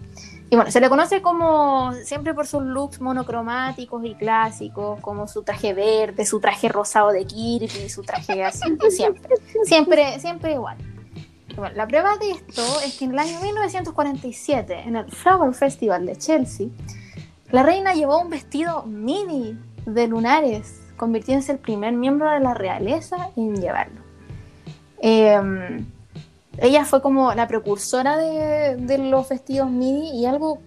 Y bueno, se le conoce como siempre por sus looks monocromáticos y clásicos, como su traje verde, su traje rosado de Kirby, su traje así, siempre, siempre, siempre igual. Bueno, la prueba de esto es que en el año 1947, en el Flower Festival de Chelsea, la reina llevó un vestido mini de lunares, convirtiéndose el primer miembro de la realeza en llevarlo. Eh, ella fue como la precursora de, de los vestidos midi y algo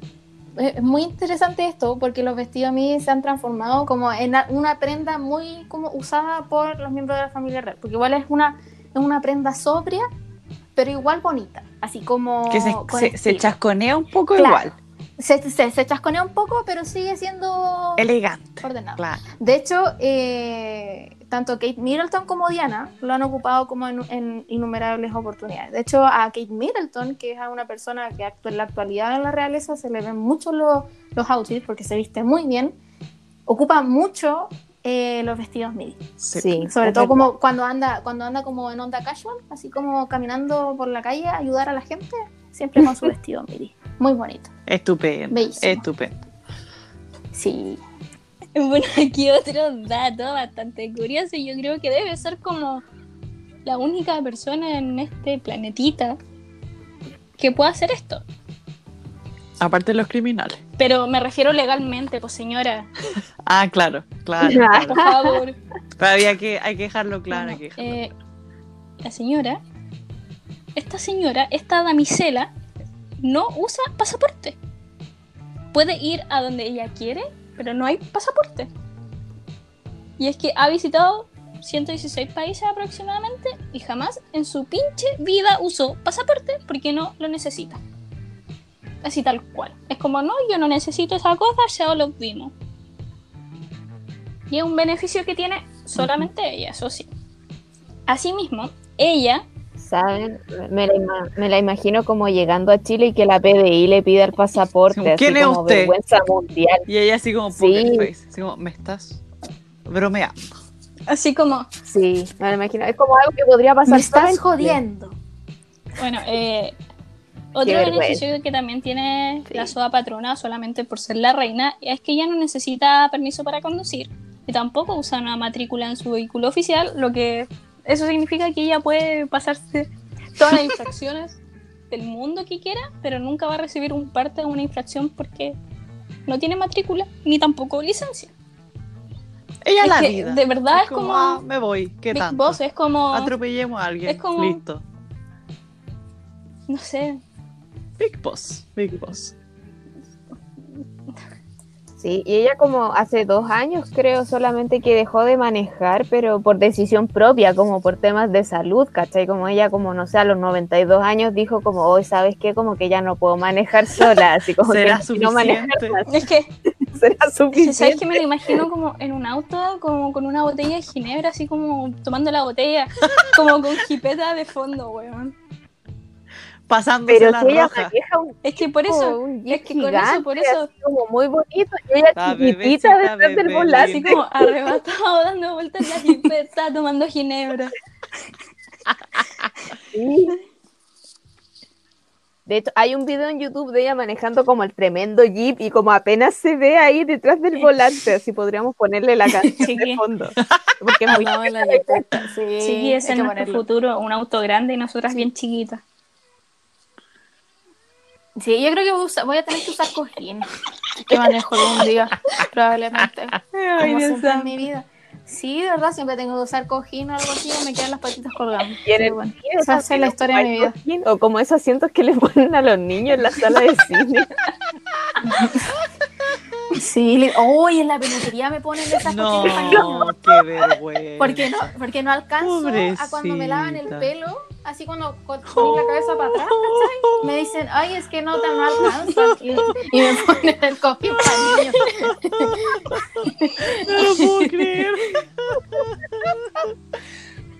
eh, es muy interesante esto porque los vestidos midi se han transformado como en una prenda muy como usada por los miembros de la familia real porque igual es una es una prenda sobria pero igual bonita así como Que se, se, se chasconea un poco Claro. igual. Se, se, se chasconea un poco pero sigue siendo Elegante. ordenado Claro. de hecho, eh, tanto Kate Middleton como Diana lo han ocupado como en, en innumerables oportunidades. De hecho, a Kate Middleton, que es una persona que actúa en la actualidad en la realeza, se le ven mucho los, los outfits porque se viste muy bien. Ocupa mucho eh, los vestidos midi. Sí. Sí, Sobre todo como cuando anda, cuando anda como en onda casual, así como caminando por la calle a ayudar a la gente, siempre con su vestido midi. Muy bonito. Estupendo. Bellísimo. Estupendo. Sí. Bueno, aquí otro dato bastante curioso. y Yo creo que debe ser como la única persona en este planetita que pueda hacer esto. Aparte de los criminales. Pero me refiero legalmente, pues señora, Ah, claro, claro. por favor. Pero había que, hay que dejarlo claro. hay que dejarlo Eh, la señora, esta señora, esta damisela, no usa pasaporte. Puede ir a donde ella quiere, pero no hay pasaporte. Y es que ha visitado 116 países aproximadamente y jamás en su pinche vida usó pasaporte porque no lo necesita. Así tal cual. Es como, no, yo no necesito esa cosa, ya lo vimos. Y es un beneficio que tiene solamente ella, eso sí. Asimismo, ella ¿Saben? Me la, ima- me la imagino como llegando a Chile y que la PDI le pida el pasaporte. ¿Quién así es como usted? vergüenza mundial. Y ella así como Sí. poker face. Así como, ¿me estás bromeando? Así como, Sí, me la imagino. Es como algo que podría pasar. Me estás jodiendo. bueno, eh, otro beneficio que también tiene Sí. la soda patrona solamente por ser la reina es que ella no necesita permiso para conducir y tampoco usa una matrícula en su vehículo oficial, lo que eso significa que ella puede pasarse todas las infracciones del mundo que quiera, pero nunca va a recibir un parte de una infracción porque no tiene matrícula ni tampoco licencia. Ella Es la que, vida. de verdad es como- ah, me voy. ¿Qué Big tanto? Boss es como, Atropellemos a alguien. es como- Listo. no sé, Big Boss. Big Boss. Sí, y ella como hace dos años creo solamente que dejó de manejar, pero por decisión propia, como por temas de salud, ¿cachai? Como ella como, no sé, a los 92 años dijo como, hoy sabes qué, como que ya no puedo manejar sola, así como ¿Será que no manejar suficiente? es que será ¿Sabes suficiente. que me lo imagino como en un auto, como con una botella de ginebra, así como tomando la botella, como con jipeta de fondo, weón? Pasándose Pero la si ella roja. maneja un, Es que por eso, un es que con eso, por eso, como muy bonito, y ella La chiquitita detrás del volante. así como arrebatado dando vueltas en la jipeta, tomando ginebra. Sí. De hecho, hay un video en YouTube de ella manejando como el tremendo jeep y como apenas se ve ahí detrás del volante, así podríamos ponerle la canción de Chiqui. fondo. Porque es muy No, en la Sí, Sí, ese es nuestro ponerlo. futuro, un auto grande y nosotras bien chiquitas. Sí, yo creo que voy a, usar- voy a tener que usar cojín. Que manejo algún día, probablemente. Ay, Como siempre en mi vida. Sí, de verdad, siempre tengo que usar cojín o algo así o me quedan las patitas colgando. Y bueno, esa es la historia de mi vida. O como esos asientos que le ponen a los niños en la sala de cine. Sí, le- uy, en la peluquería me ponen esas No, cosas niños. qué vergüenza. Porque no, porque no alcanzo a cuando me lavan el pelo, así cuando co- ponen la cabeza para atrás, ¿cachai? Me dicen, ay, es que no te no alcanzas. Y, y me ponen el cojín para niños. No lo puedo creer.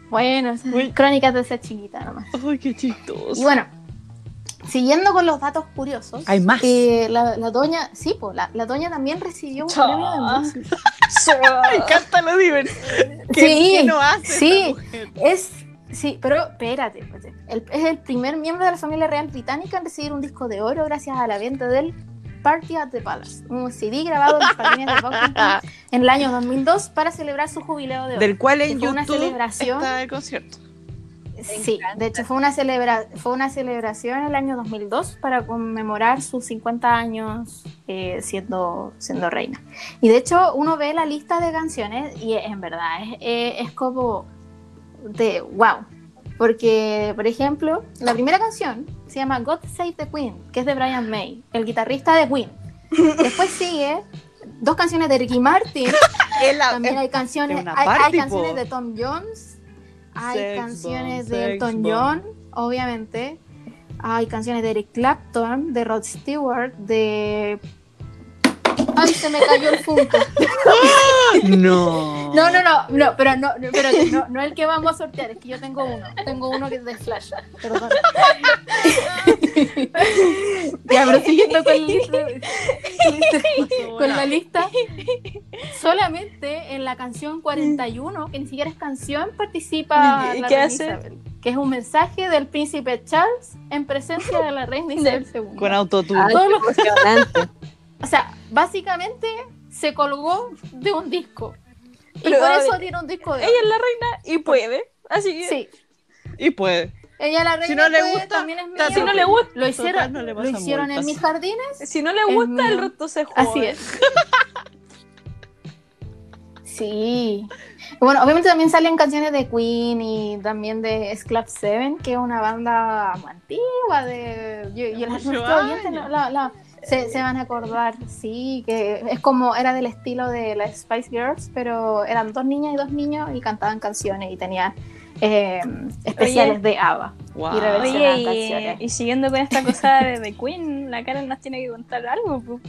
Bueno, Uy. crónicas de ser chiquita nomás. Ay, qué chistoso. Y bueno, siguiendo con los datos curiosos. Hay más. eh, la, la doña, sí, pues, la, la doña también recibió un premio de música. Me encanta lo divertido. ¿Qué, Sí, qué no hace sí. Es, sí, pero espérate, espérate. El- es el primer miembro de la familia real británica en recibir un disco de oro gracias a la venta del Party at the Palace, un CD grabado en los jardines de Buckingham en el año 2002 para celebrar su jubileo de oro. Del cual en fue una YouTube celebración. está el concierto. Sí, de hecho fue una, celebra fue una celebración en el año 2002 para conmemorar sus 50 años eh, siendo, siendo reina. Y de hecho uno ve la lista de canciones y en verdad es, eh, es como de wow. Porque, por ejemplo, la primera canción se llama God Save the Queen, que es de Brian May, el guitarrista de Queen. Después sigue dos canciones de Ricky Martin, la- también hay canciones, hay, canciones de Tom Jones, hay Sex canciones bomb, de Elton. John, obviamente. Hay canciones de Eric Clapton, de Rod Stewart, de. Ay, se me cayó el Funko. No. No, no, no, no, pero no, no, pero no, no el que vamos a sortear, es que yo tengo uno. Tengo uno que es de Flash. Perdón. ya, pero siguiendo con la lista. con la lista, solamente en la canción 41, que ni siquiera es canción, participa ¿Y la qué hace? Que es un mensaje del príncipe Charles en presencia de la reina Isabel II. Con autotune. Ay, Todo qué lo- emocionante. O sea, básicamente se colgó de un disco. Y por eso ver, tiene un disco de Ella es la reina y puede. Así que Sí, Y puede. ella la reina Si no le gusta, también es mía. si no le gusta, Lo hicieron, Total, no le lo hicieron en mis jardines. si no le gusta, el resto se juega. Así es. Sí. Bueno, obviamente también salen canciones de Queen y también de Club Seven, que es una banda antigua de y la- se, se van a acordar, sí, que es como era del estilo de las Spice Girls, pero eran dos niñas y dos niños y cantaban canciones y tenían eh, especiales de ABBA. Wow. Y Oye, canciones. y siguiendo con esta cosa de, de Queen, la Karen nos tiene que contar algo. pu.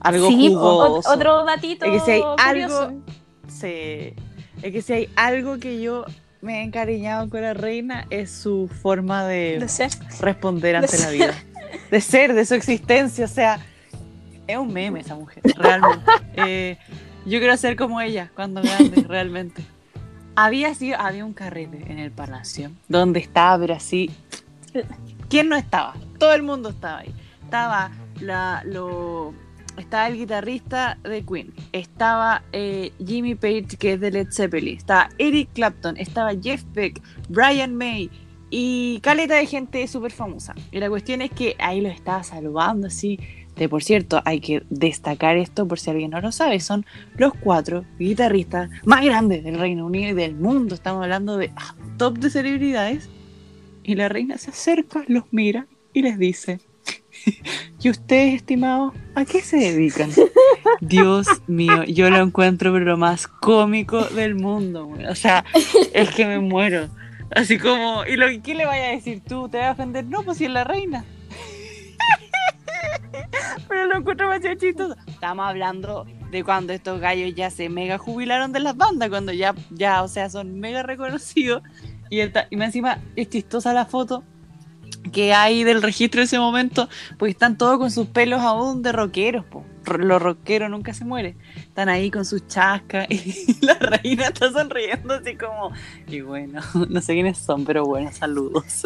Algo Sí, otro datito Es que si hay curioso. algo- Sí. Es que si hay algo que yo me he encariñado con la reina es su forma de, de ser. responder ante de la ser. vida. De ser, de su existencia. O sea, es un meme esa mujer, realmente. Eh, yo quiero ser como ella cuando grande, realmente. Había sido, había un carrete en el palacio donde estaba, pero así. ¿Quién no estaba? Todo el mundo estaba ahí. Estaba la, lo, estaba el guitarrista de Queen, estaba eh, Jimmy Page, que es de Led Zeppelin, estaba Eric Clapton, estaba Jeff Beck, Brian May y caleta de gente súper famosa. Y la cuestión es que ahí lo estaba saludando así. De por cierto, hay que destacar esto por si alguien no lo sabe, son los cuatro guitarristas más grandes del Reino Unido y del mundo. Estamos hablando de ah, top de celebridades. Y la reina se acerca, los mira y les dice, ¿y ustedes, estimados, a qué se dedican? Dios mío, yo lo encuentro pero lo más cómico del mundo. güey. O sea, es que me muero. Así como, ¿y lo qué le vaya a decir tú? ¿Te vas a ofender? No, pues si es la reina. Pero lo encuentro demasiado chistoso. Estamos hablando de cuando estos gallos ya se mega jubilaron de las bandas, cuando ya, ya o sea, son mega reconocidos. Y, el y encima es chistosa la foto que hay del registro de ese momento, porque están todos con sus pelos aún de rockeros, po. Los rockeros nunca se mueren. Están ahí con sus chascas y la reina está sonriendo así como, y bueno, no sé quiénes son, pero bueno, saludos.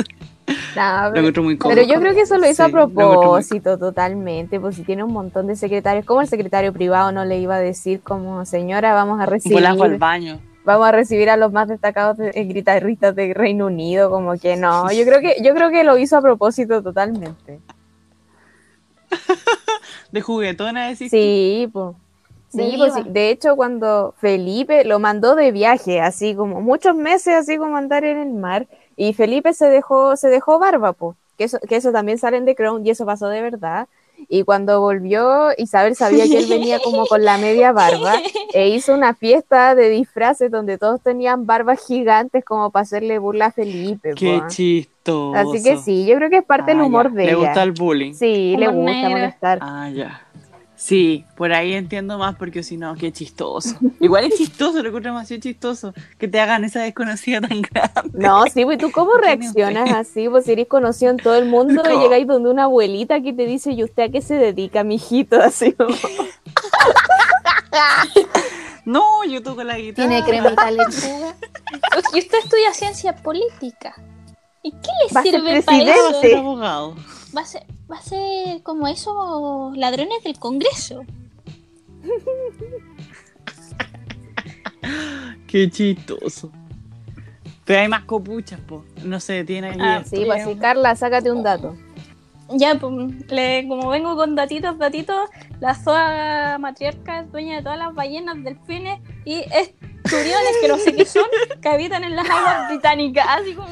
Nah, Lo pero, encuentro muy pero yo creo que eso lo hizo Sí, a lo muy propósito totalmente, pues si tiene un montón de secretarios, ¿cómo el secretario privado no le iba a decir como señora vamos a recibir, polaco al baño. vamos a recibir a los más destacados de- eh, guitarristas de Reino Unido? Como que no, yo creo que, yo creo que lo hizo a propósito totalmente. De juguetona, decís. Sí, pues. De Sí, pues sí. de hecho cuando Felipe lo mandó de viaje, así como muchos meses, así como andar en el mar, y Felipe se dejó, se dejó barba, pues, que eso, que eso también sale en The Crown y eso pasó de verdad. Y cuando volvió, Isabel sabía que él venía como con la media barba e hizo una fiesta de disfraces donde todos tenían barbas gigantes como para hacerle burla a Felipe. Qué po. chistoso. Así que sí, yo creo que es parte del Ah, humor ya. de Le ella. gusta el bullying. Sí, le gusta negro. molestar. Ah, ya. Sí, por ahí entiendo más porque si no, qué chistoso. Igual es chistoso, lo encuentro demasiado chistoso que te hagan esa desconocida tan grande. No, sí, pues tú cómo ¿Qué tiene reaccionas así, pues si eres conocido en todo el mundo y ¿Cómo? llegáis donde una abuelita que te dice, ¿y usted a qué se dedica, mijito? Así como, No, yo toco la guitarra. Tiene cremita lechuga. Y usted estudia ciencia política. ¿Y qué le Va a ser sirve para presidente. eso? Abogado. Va a ser, va a ser como esos ladrones del Congreso. Qué chistoso. Pero hay más copuchas, po. No sé, tiene aquí. Ah, esto. sí, pues Carla, sácate un dato. Ya, pues, le- como vengo con datitos, datitos, la zoa matriarca es dueña de todas las ballenas, delfines y esturiones que no sé qué son, que habitan en las aguas británicas, así como...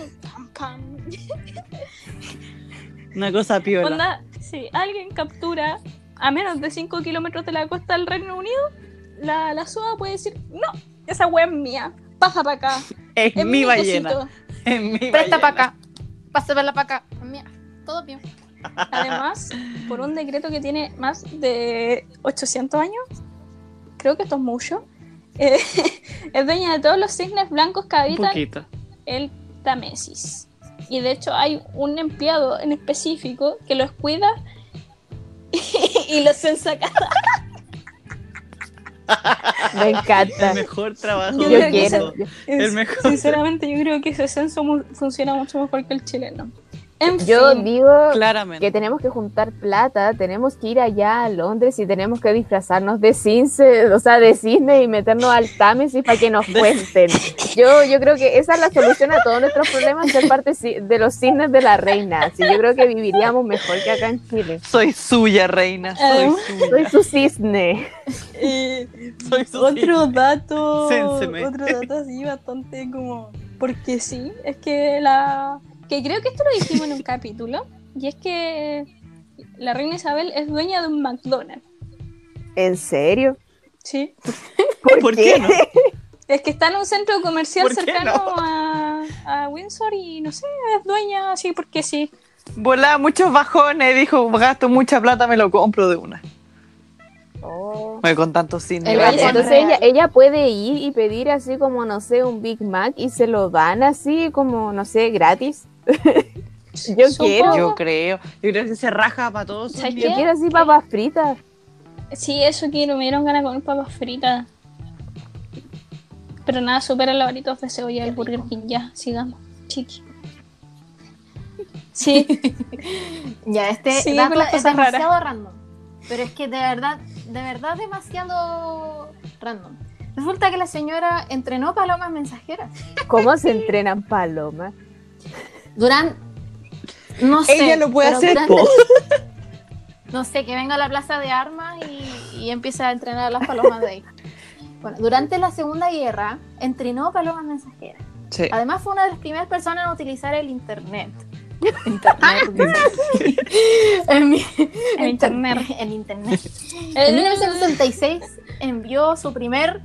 Una cosa piola. Onda, si alguien captura a menos de 5 kilómetros de la costa del Reino Unido, la, la SOA puede decir, no, esa wea es mía, pasa para acá. Es, Es mi ballena. cosito". Es mi Presta para acá. Pásala para acá. Mira, todo bien. Además, por un decreto que tiene más de 800 años, creo que esto es mucho, eh, es dueña de todos los cisnes blancos que habitan el Támesis. Y de hecho hay un empleado en específico que los cuida y los ensaca. Me encanta. El mejor trabajo Yo del mundo. El mejor. Sinceramente, yo creo que ese censo mu- funciona mucho mejor que el chileno. En Yo fin. digo Claramente. que tenemos que juntar plata, tenemos que ir allá a Londres y tenemos que disfrazarnos de cisne, o sea, de cisne y meternos al Támesis para que nos cuenten. Yo, yo creo que esa es la solución a todos nuestros problemas, ser parte de los cisnes de la reina. Así yo creo que viviríamos mejor que acá en Chile. Soy suya, reina. Soy Además- suya. Soy su cisne. Eh, Soy su otro dato, Sénseme. otro dato así bastante como, porque sí, es que la, que creo que esto lo dijimos en un capítulo, y es que la reina Isabel es dueña de un McDonald's, ¿En serio? ¿sí? ¿Por, qué no? Es que está en un centro comercial ¿Por qué cercano no? a, a Windsor y no sé, es dueña así porque sí. Volaba muchos bajones, dijo, gasto mucha plata, me lo compro de una. Oh. Con tanto cine. El Entonces ella, ella puede ir y pedir así como, no sé, un Big Mac y se lo dan así como, no sé, gratis. Yo Supongo- quiero. Yo creo. Yo creo que se raja para todos. sus ¿Sabes Yo quiero así papas fritas. Sí, eso quiero, me dieron ganas de comer papas fritas. Pero nada, supera los varitos de cebolla del Burger King. Ya, sigamos. Chiqui. Sí, Ya, este Sí, dato es raras. demasiado random. Pero es que de verdad, de verdad demasiado random. Resulta que la señora entrenó palomas mensajeras. ¿Cómo se entrenan palomas? Durante. No sé. Ella lo puede hacer. No sé, que venga a la plaza de armas y, y empiece a entrenar a las palomas de ahí. Bueno, durante la Segunda Guerra entrenó palomas mensajeras. Sí. Además fue una de las primeras personas en utilizar el internet. Internet. en, mi- En internet. En internet. En 1966 envió su primer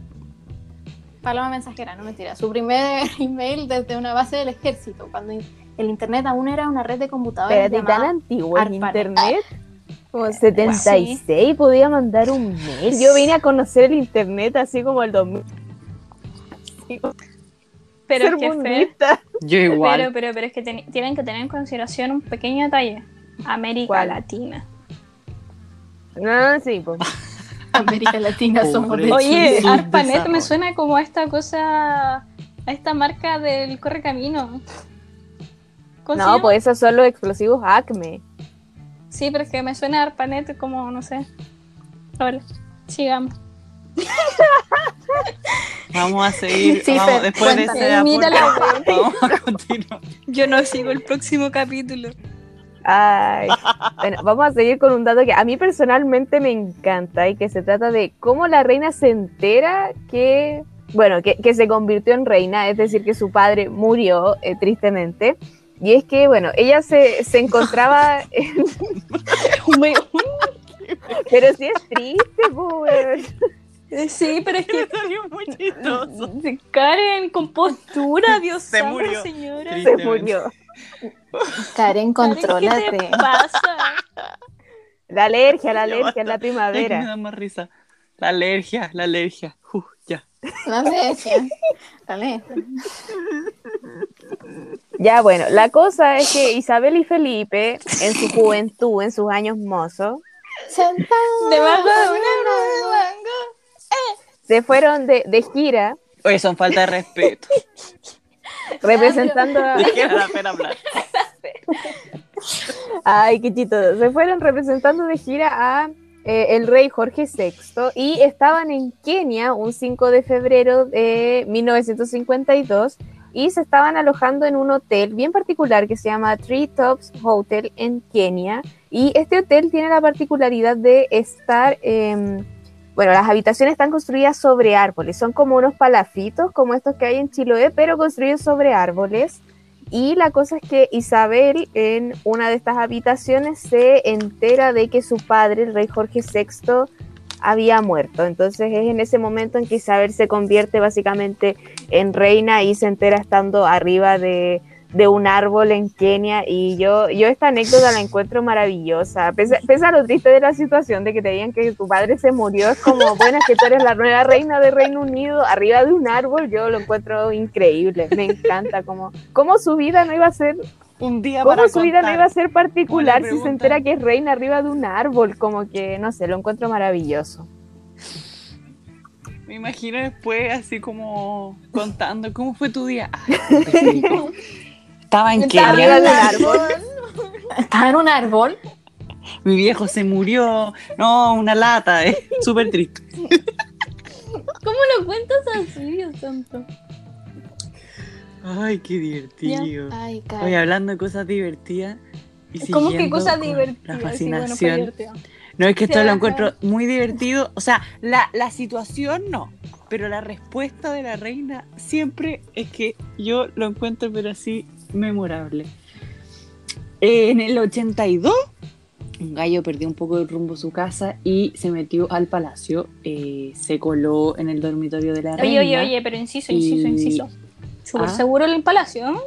paloma mensajera, no mentira, su primer email desde una base del ejército, cuando el internet aún era una red de computadores Espérate, tan antiguo el internet. Como 76 podía mandar un mail. Yo vine a conocer el internet así como el 2000. pero Ser es que. Yo bonita. Pero, igual. pero, pero es que ten- tienen que tener en consideración un pequeño detalle. América ¿Cuál? Latina. No, sí, pues. América Latina somos de. Oye, ARPANET me suena como a esta cosa, a esta marca del Correcamino. ¿Cómo se No, llama? pues esos son los explosivos Acme. Sí, pero es que me suena a ARPANET como, no sé. Ahora, sigamos. Vamos a seguir. Sí, vamos, después de cuéntame. ese aporte, Mira la vamos a continuar. Yo no sigo el próximo capítulo. Ay, bueno, vamos a seguir con un dato que a mí personalmente me encanta y que se trata de cómo la reina se entera que, bueno, que, que se convirtió en reina, es decir, que su padre murió eh, tristemente. Y es que, bueno, ella se, se encontraba, en- pero sí es triste, pues. Sí, pero es que Salió muy chistoso. Karen, con postura, Dios Se santo, murió. señora. Se murió. Karen, Karen, ¿Qué contrólate. te pasa? La alergia, la alergia, la que me primavera. da más risa. La alergia, la alergia. Uf, ya. La alergia. La alergia. Ya, bueno, la cosa es que Isabel y Felipe, en su juventud, en sus años mozos, Debajo de mango. se fueron de, de gira Oye, son falta de respeto. representando a... Ay, qué chistoso. Se fueron representando de gira a eh, el rey Jorge VI y estaban en Kenia un 5 de febrero de 1952 y se estaban alojando en un hotel bien particular que se llama Tree Tops Hotel en Kenia. Y este hotel tiene la particularidad de estar, em, bueno, las habitaciones están construidas sobre árboles, son como unos palafitos como estos que hay en Chiloé, pero construidos sobre árboles. Y la cosa es que Isabel en una de estas habitaciones se entera de que su padre, el rey Jorge VI, había muerto. Entonces es en ese momento en que Isabel se convierte básicamente en reina y se entera estando arriba de, de un árbol en Kenia. Y yo, yo esta anécdota la encuentro maravillosa. Pese, a lo triste de la situación de que te digan que tu padre se murió, es como, bueno, que tú eres la nueva reina de Reino Unido arriba de un árbol. Yo lo encuentro increíble. Me encanta como, como su vida no iba a ser Un día ¿Cómo para su vida no iba a ser particular si se entera que es reina arriba de un árbol? Como que, no sé, lo encuentro maravilloso. Me imagino después así como contando cómo fue tu día. Qué. Estaba en Kenia. Arriba de un árbol. Estaba en un árbol. Mi viejo se murió. No, una lata, es súper triste. ¿Cómo lo cuentas así, Dios santo? Ay, qué divertido. Ay, Oye, hablando de cosas divertidas. Y ¿Cómo que siguiendo cosas divertidas? La Sí, bueno, fue fascinación. divertido. No, es que esto Sí, lo encuentro muy divertido. O sea, la, la situación no. Pero la respuesta de la reina siempre es que yo lo encuentro, pero así, memorable. Eh, en el 82, un gallo perdió un poco el rumbo a su casa y se metió al palacio. eh, se coló en el dormitorio de la reina. Oye, oye, oye, pero inciso, inciso, Y- inciso. ¿Súper Ah. seguro el palacio?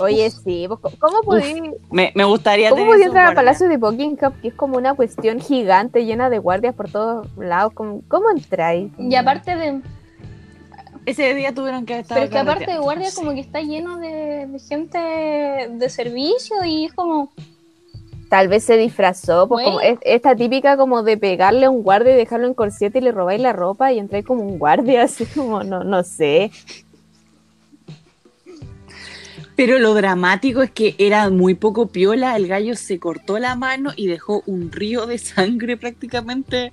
Oye, sí, ¿cómo podí, Me, me gustaría ¿cómo tener podí esos entrar al guardias. Palacio de Buckingham? Que es como una cuestión gigante, llena de guardias por todos lados. ¿Cómo, cómo entráis? Y aparte de. Ese día tuvieron que haber estado Pero es que aparte de carreteando, guardia, no sé. como que está lleno de, de gente de servicio y es como. Tal vez se disfrazó, pues como es- esta típica como de pegarle a un guardia y dejarlo en corset y le robáis la ropa y entráis como un guardia, así como, no, no sé. Pero lo dramático es que era muy poco piola, el gallo se cortó la mano y dejó un río de sangre prácticamente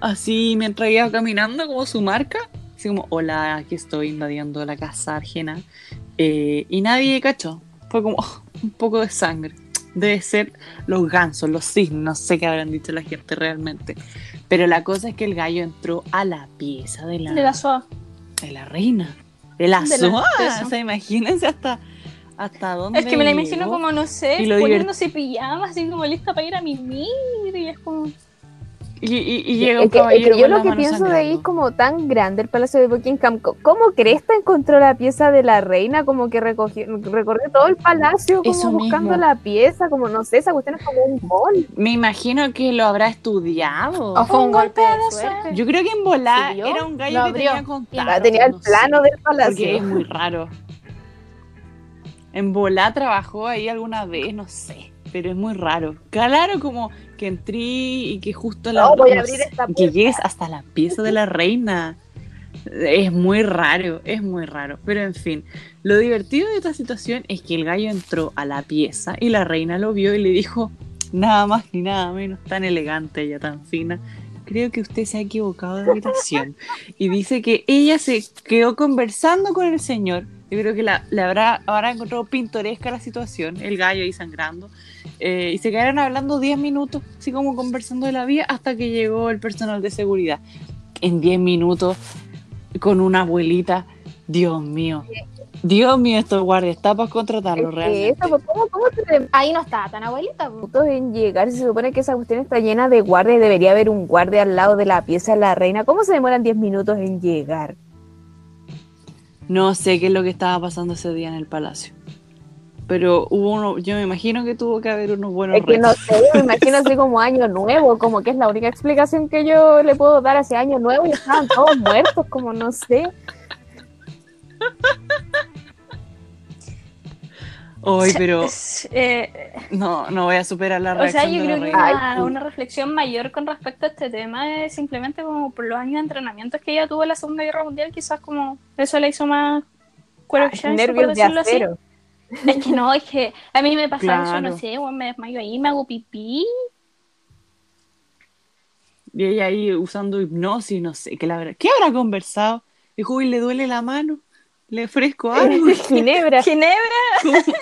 así mientras iba caminando como su marca. Así como, hola, aquí estoy invadiendo la casa ajena. Eh, y nadie cachó. Fue como "Oh, un poco de sangre. Debe ser los gansos, los cisnes, no sé qué habrán dicho la gente realmente. Pero la cosa es que el gallo entró a la pieza de la, De la SOA. de la reina. De la De la SOA. O sea, imagínense hasta, hasta dónde. Es que me la imagino llegó. como, no sé, Y lo poniéndose pijama, así como lista para ir a mimir. Y es como. Y, y- y llega un Es que, es que caballero yo con lo la que pienso de ahí es sangrando. como tan grande el Palacio de Buckingham. ¿Cómo Cresta encontró la pieza de la reina? Como que recogió, recorrió todo el palacio como Eso buscando mismo. la pieza, como no sé, esa cuestión es como un mall. Me imagino que lo habrá estudiado. O fue un golpe de suerte. Yo creo que en volar era un gallo Lo que abrió. tenía contacto. Tenía el no sé, plano del Porque es palacio. muy raro. En volar trabajó ahí alguna vez, no sé. Pero es muy raro. Claro, como que entré y que justo la. No, voy a abrir esta Que llegues hasta la pieza de la reina. Es muy raro, es muy raro. Pero en fin, lo divertido de esta situación es que el gallo entró a la pieza y la reina lo vio y le dijo, nada más ni nada menos, tan elegante ella, tan fina. Creo que usted se ha equivocado de habitación. Y dice que ella se quedó conversando con el señor. Yo creo que la, le habrá, habrá encontrado pintoresca la situación, el gallo ahí sangrando. Eh, y se quedaron hablando 10 minutos, así como conversando de la vida, hasta que llegó el personal de seguridad. En 10 minutos, con una abuelita, Dios mío. Dios mío, estos guardias, está para contratarlo Es que realmente. eso, pues, ¿cómo, ¿Cómo se demora Ahí no estaba tan abuelita. minutos en llegar? Se supone que esa cuestión está llena de guardias y debería haber un guardia al lado de la pieza de la reina. ¿Cómo se demoran 10 minutos en llegar? No sé qué es lo que estaba pasando ese día en el palacio. Pero hubo uno, yo me imagino que tuvo que haber unos buenos Es que no sé, me imagino así como año nuevo, como que es la única explicación que yo le puedo dar hacia año nuevo y estaban todos muertos, como no sé. Hoy, pero eh, no, no voy a superar la o reacción sea, yo la creo que una, reflexión mayor con respecto a este tema es simplemente como por los años de entrenamientos que ella tuvo en la Segunda Guerra Mundial, quizás como eso le hizo más cuero nervios de decirlo así. acero. Es que no, es que a mí me pasa eso, Claro. no sé, me desmayo ahí, me hago pipí. Y ella ahí usando hipnosis, no sé, ¿qué, la habrá, ¿qué habrá conversado? Dijo, uy, le duele la mano, le ofrezco algo. Ginebra. Ginebra, ¿Cómo?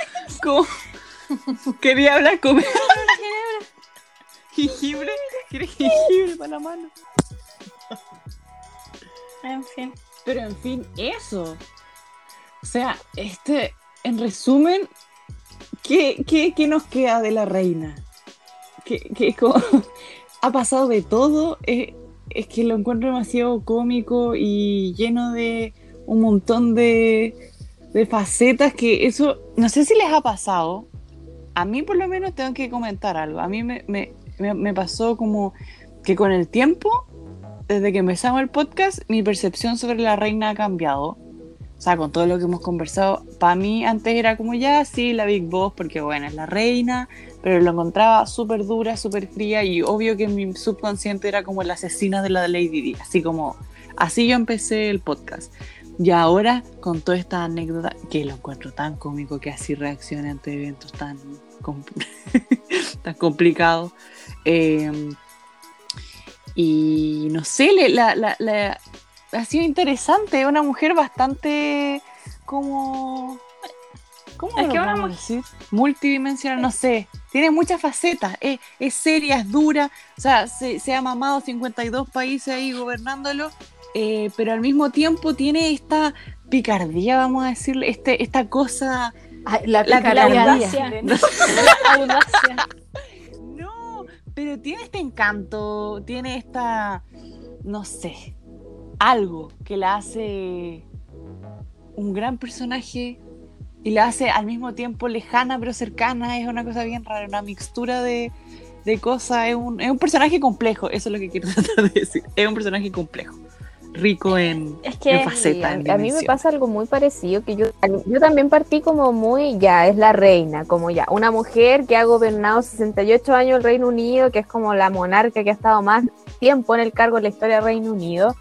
Quería hablar con Jengibre, ¿quieres jengibre para la mano? en fin. Pero en fin, eso. O sea, este, en resumen, ¿qué, qué, qué nos queda de la reina? Que, que como- ha pasado de todo. eh, es que lo encuentro demasiado cómico y lleno de un montón de, de facetas que eso, no sé si les ha pasado. A mí por lo menos tengo que comentar algo. A mí me, me- me- me pasó como que con el tiempo desde que empezamos el podcast, mi percepción sobre la reina ha cambiado. O sea, con todo lo que hemos conversado, para mí antes era como ya, sí, la Big Boss, porque bueno, es la reina, pero lo encontraba súper dura, súper fría y obvio que mi subconsciente era como la asesina de la Lady Di, así como, así yo empecé el podcast. Y ahora, con toda esta anécdota, que lo encuentro tan cómico que así reaccione ante eventos tan tan complicado. Eh, y no sé, la, la- la- ha sido interesante, una mujer bastante como... ¿Cómo Es lo que decir? Multidimensional, no sé. Tiene muchas facetas. Es, es seria, es dura. O sea, se, se ha mamado 52 países ahí gobernándolo. Eh, pero al mismo tiempo tiene esta picardía, vamos a decirle, este, esta cosa la, La audacia. La audacia. No, pero tiene este encanto, tiene esta, no sé, algo que la hace un gran personaje y la hace al mismo tiempo lejana pero cercana. Es una cosa bien rara, una mixtura de, de cosas. Es un, es un personaje complejo, eso es lo que quiero tratar de decir. Es un personaje complejo, rico en, Es que en Sí, facetas. a, en mí me pasa algo muy parecido, que yo, yo también partí como muy, ya, es la reina, como ya, una mujer que ha gobernado 68 años el Reino Unido, que es como la monarca que ha estado más tiempo en el cargo en la historia del Reino Unido,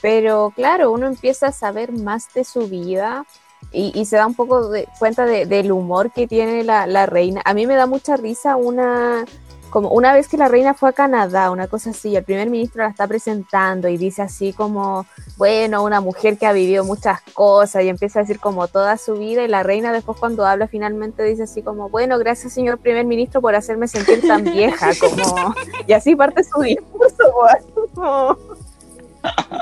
pero claro, uno empieza a saber más de su vida y, y se da un poco de cuenta de- del humor que tiene la, la reina. A mí me da mucha risa una... Como una vez que la reina fue a Canadá, una cosa así, el primer ministro la está presentando y dice así como, bueno, una mujer que ha vivido muchas cosas y empieza a decir como toda su vida y la reina después cuando habla finalmente dice así como, bueno, gracias señor primer ministro por hacerme sentir tan vieja, como, y así parte su discurso. como-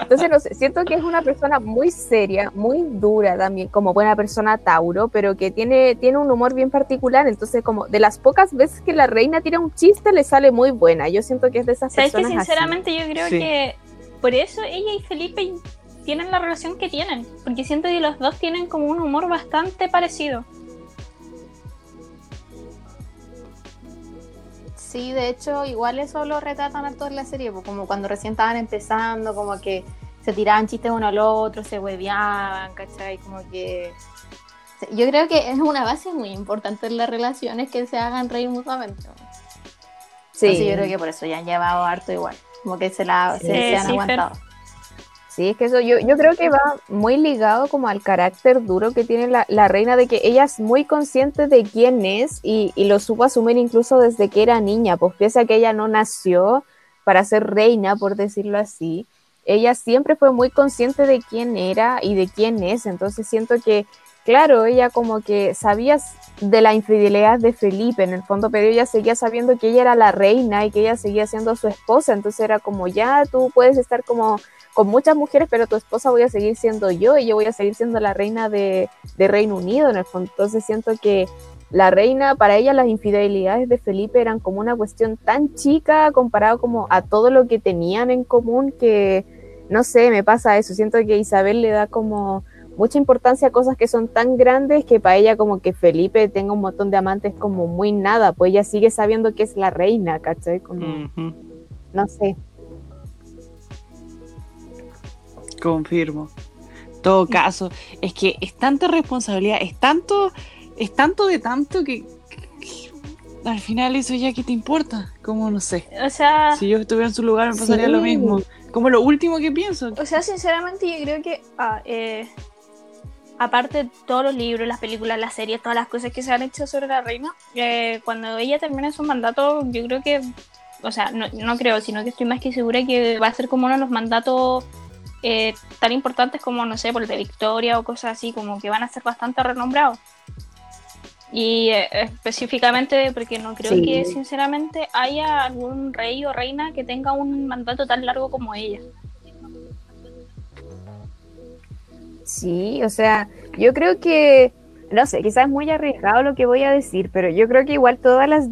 Entonces, no sé, siento que es una persona muy seria, muy dura también, como buena persona Tauro, pero que tiene, tiene un humor bien particular, entonces como de las pocas veces que la reina tira un chiste le sale muy buena, yo siento que es de esas ¿Sabes que personas así. sinceramente yo creo Sí. que por eso ella y Felipe tienen la relación que tienen? Porque siento que los dos tienen como un humor bastante parecido. Sí, de hecho, igual eso lo retratan harto en la serie, pues, como cuando recién estaban empezando, como que se tiraban chistes uno al otro, se hueveaban, ¿cachai? Como que... Yo creo que es una base muy importante en las relaciones que se hagan reír mutuamente. Sí. Entonces yo creo que por eso ya han llevado harto igual, como que se, la, se, Sí, se han sí, Fer. Sí, es que eso yo, yo creo que va muy ligado como al carácter duro que tiene la, la reina, de que ella es muy consciente de quién es y, y lo supo asumir incluso desde que era niña, pues piensa que ella no nació para ser reina, por decirlo así. Ella siempre fue muy consciente de quién era y de quién es, entonces siento que, claro, ella como que sabía de la infidelidad de Felipe en el fondo, pero ella seguía sabiendo que ella era la reina y que ella seguía siendo su esposa, entonces era como ya tú puedes estar como con muchas mujeres, pero tu esposa voy a seguir siendo yo y yo voy a seguir siendo la reina de, de Reino Unido en el fondo. Entonces siento que la reina, para ella las infidelidades de Felipe eran como una cuestión tan chica comparado como a todo lo que tenían en común que, no sé, me pasa eso. Siento que Isabel le da como mucha importancia a cosas que son tan grandes que para ella como que Felipe tenga un montón de amantes como muy nada, pues ella sigue sabiendo que es la reina, ¿cachai? Como, no sé. Confirmo. Todo caso, es que es tanta responsabilidad, es tanto, es tanto de tanto que, que al final eso ya que te importa, como no sé. O sea, Si yo estuviera en su lugar me pasaría Sí. lo mismo. Como lo último que pienso. o sea, sinceramente yo creo que ah, eh, aparte de todos los libros, las películas, las series, todas las cosas que se han hecho sobre la reina, eh, cuando ella termine su mandato, yo creo que, o sea, no, no creo, sino que estoy más que segura que va a ser como uno de los mandatos eh, tan importantes como, no sé, por el de Victoria o cosas así, como que van a ser bastante renombrados. Y eh, específicamente porque no creo Sí. que sinceramente haya algún rey o reina que tenga un mandato tan largo como ella. Sí, o sea, yo creo que, no sé, quizás es muy arriesgado lo que voy a decir, pero yo creo que igual todas las,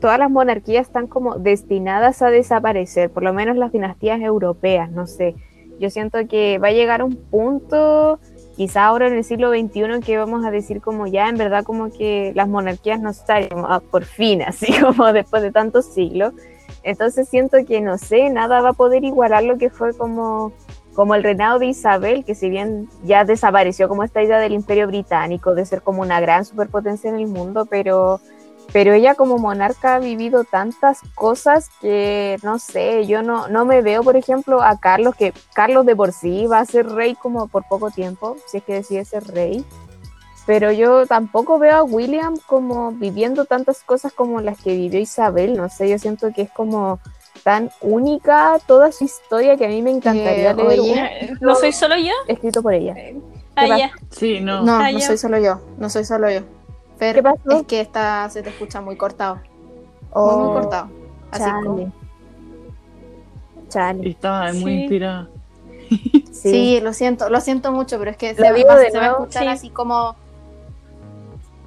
todas las monarquías están como destinadas a desaparecer, por lo menos las dinastías europeas, no sé. Yo siento que va a llegar un punto, quizá ahora en el siglo XXI, que vamos a decir como ya, en verdad, como que las monarquías no como, ah, por fin, así como después de tantos siglos. Entonces siento que, no sé, nada va a poder igualar lo que fue como como el reinado de Isabel, que si bien ya desapareció como esta idea del imperio británico, de ser como una gran superpotencia en el mundo, pero, pero ella como monarca ha vivido tantas cosas que, no sé, yo no, no me veo, por ejemplo, a Carlos, que Carlos de por sí va a ser rey como por poco tiempo, si es que decide ser rey. pero yo tampoco veo a William como viviendo tantas cosas como las que vivió Isabel, no sé, yo siento que es como tan única toda su historia que a mí me encantaría Eh, leer oye, un ¿No soy solo yo? escrito por ella. Ah. Sí, no. No, Ah, no ya. soy solo yo. No soy solo yo. Pero ¿Qué pasó? es que esta se te escucha muy cortado. Muy, muy Oh, cortado. Así como. chale. Chale, Estaba muy Sí. inspirada. sí. Sí, lo siento, lo siento mucho, pero es que se, va, de se va a escuchar sí. así como.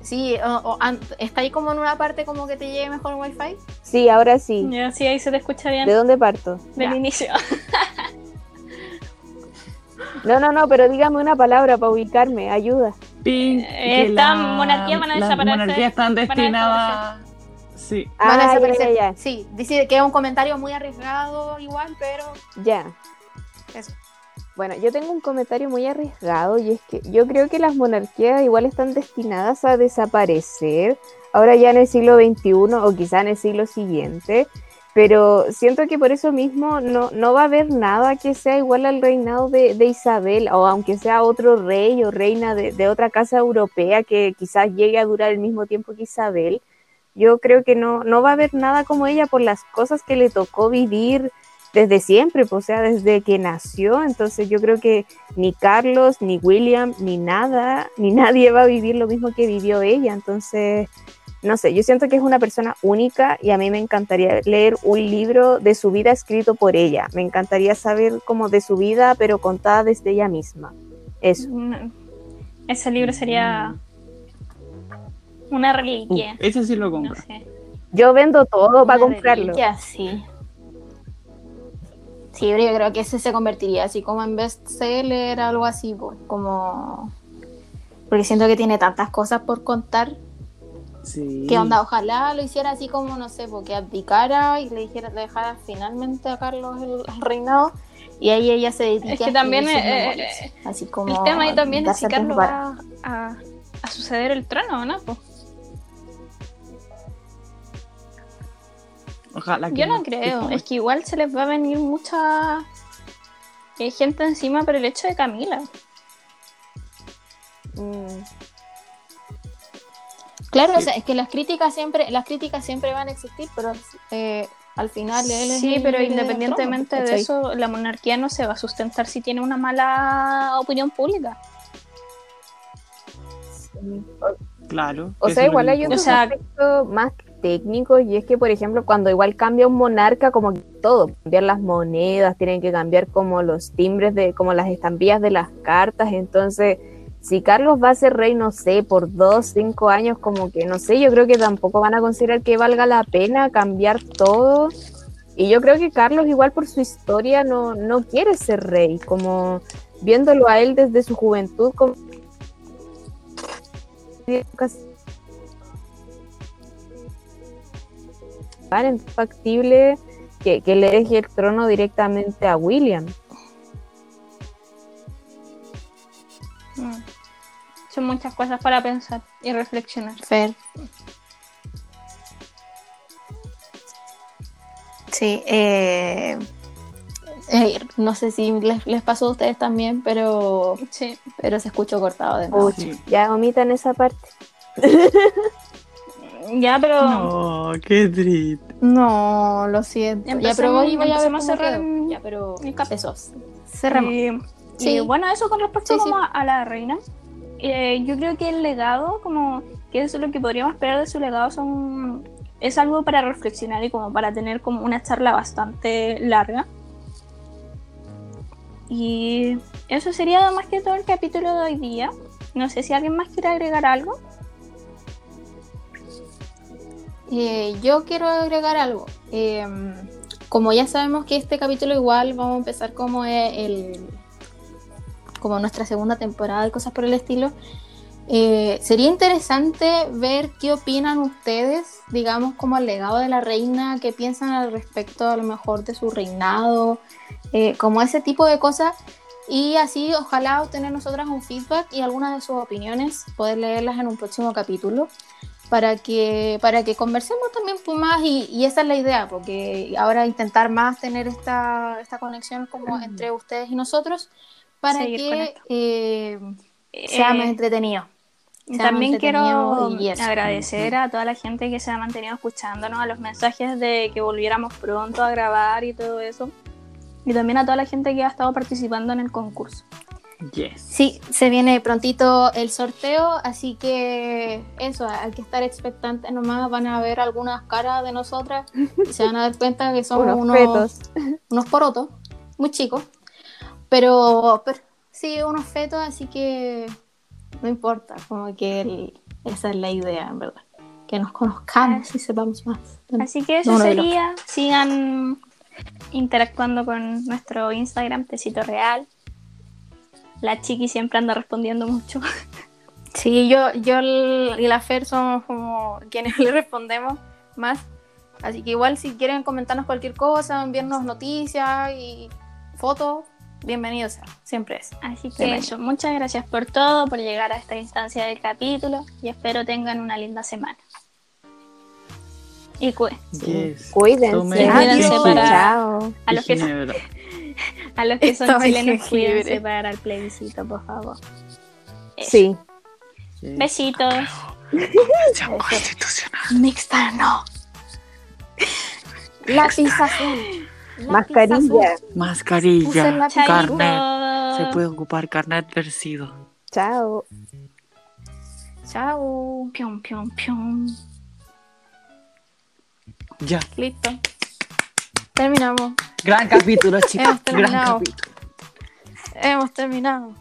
Sí, o- o an- está ahí como en una parte como que te llegue mejor el wifi. Sí, ahora sí. Ya, sí, ahí se te escucha bien ¿De dónde parto? del Ya. inicio. No, no, no, pero dígame una palabra para ubicarme, ayuda. Pink, Eh, que esta monarquía van a las desaparecer, monarquías están destinadas. Sí. Van a Ah, desaparecer. ya, ya. Sí, dice que es un comentario muy arriesgado igual, pero Ya. Eso. Bueno, yo tengo un comentario muy arriesgado y es que yo creo que las monarquías igual están destinadas a desaparecer, ahora ya en el siglo XXI o quizá en el siglo siguiente, pero siento que por eso mismo no, no va a haber nada que sea igual al reinado de, Isabel, o aunque sea otro rey o reina de, de otra casa europea que quizás llegue a durar el mismo tiempo que Isabel. Yo creo que no, no va a haber nada como ella por las cosas que le tocó vivir desde siempre, pues, o sea, desde que nació. Entonces yo creo que ni Carlos, ni William, ni nada, ni nadie va a vivir lo mismo que vivió ella. Entonces, no sé, yo siento que es una persona única y a mí me encantaría leer un libro de su vida escrito por ella. Me encantaría saber como de su vida, pero contada desde ella misma. Eso. Ese libro sería una reliquia. Uh, ese sí lo no compro. sé. Yo vendo todo para Una comprarlo. reliquia, sí. Sí, pero yo creo que ese se convertiría así como en bestseller, algo así, pues, como... Porque siento que tiene tantas cosas por contar. Sí. ¿Qué onda? Ojalá lo hiciera así como, no sé, porque abdicara y le, dijera, le dejara finalmente a Carlos el, reinado y ahí ella se dedique Es que a también, escribir sus eh, memorias. eh, así como El tema ahí también es si Carlos va a, a suceder el trono no. pues. Ojalá que Yo no creo, es que igual se les va a venir mucha eh, gente encima por el hecho de Camila. Mm, Claro, Sí. o sea, es que las críticas siempre, las críticas siempre van a existir, pero eh, al final él es Sí, el pero independientemente de eso, la monarquía no se va a sustentar si tiene una mala opinión pública. sí. Claro. O sea, igual hay importa. unos O sea- aspectos más técnicos y es que, por ejemplo, cuando igual cambia un monarca, como todo, cambiar las monedas, tienen que cambiar como los timbres de, como las estampillas de las cartas, entonces, si Carlos va a ser rey, no sé, por dos, cinco años, como que, no sé, yo creo que tampoco van a considerar que valga la pena cambiar todo. Y yo creo que Carlos, igual por su historia, no, no quiere ser rey, como viéndolo a él desde su juventud, como es factible que, que le deje el trono directamente a William. Mm. Son muchas cosas para pensar y reflexionar. Fer. Sí, eh, eh, no sé si les, les pasó a ustedes también, pero, Sí. pero se escuchó cortado de nuevo. Sí. ya omitan esa parte. Ya, pero No, qué triste. No, lo siento. ya, pero voy, voy a ver cómo cerrar quedó. Ya, pero el capítulo. eso. Cerramos. Y, y Sí. bueno, eso con respecto Sí, como sí. A, a la reina. Eh, yo creo que el legado, como que eso es lo que podríamos esperar de su legado, son es algo para reflexionar y como para tener como una charla bastante larga. Y eso sería más que todo el capítulo de hoy día. No sé si alguien más quiere agregar algo. Eh, yo quiero agregar algo. Eh, como ya sabemos que este capítulo igual vamos a empezar como e- el como nuestra segunda temporada y cosas por el estilo. eh, sería interesante ver qué opinan ustedes, digamos, como al legado de la reina, qué piensan al respecto a lo mejor de su reinado, eh, como ese tipo de cosas. Y así, ojalá obtener nosotras un feedback y algunas de sus opiniones, poder leerlas en un próximo capítulo para que, para que conversemos también pues, más y, y esa es la idea, porque ahora intentar más tener esta, esta conexión como entre ustedes y nosotros para Seguir que eh, sea más Eh, entretenido. Se También han quiero entretenido agradecer a toda la gente que se ha mantenido escuchándonos, a los mensajes de que volviéramos pronto a grabar y todo eso. Y también a toda la gente que ha estado participando en el concurso. Yes. Sí, se viene prontito el sorteo, así que eso, hay que estar expectantes nomás, van a ver algunas caras de nosotras y se van a dar cuenta que somos Unos unos, fetos. unos porotos, muy chicos, pero, pero sí, unos fetos, así que no importa, como que el- esa es la idea, en verdad, que nos conozcamos y sepamos más. Así que eso sería. Sigan interactuando con nuestro Instagram, Tecito Real. La chiqui siempre anda respondiendo mucho. Sí, yo, yo y la Fer somos como quienes le respondemos más. Así que igual si quieren comentarnos cualquier cosa, enviarnos noticias y fotos, bienvenidos sea, siempre es. Así que eso, muchas gracias por todo, por llegar a esta instancia del capítulo y espero tengan una linda semana. Y cu- Yes. Cuídense. Cuídense para- Chao. a los que. a los que son chilenos, jengibre. cuídense para el plebiscito, por favor. Eso. Sí. Besitos. Convención constitucional. Mixta, no. Lápiz azul. Mascarilla. Mascarilla. la- Carnet. Se puede ocupar carnet vencido. Chao. Chao. Pium, pium, pium. Ya. Listo. Terminamos. Gran capítulo, chicos. Hemos Gran terminado. capítulo. Hemos terminado.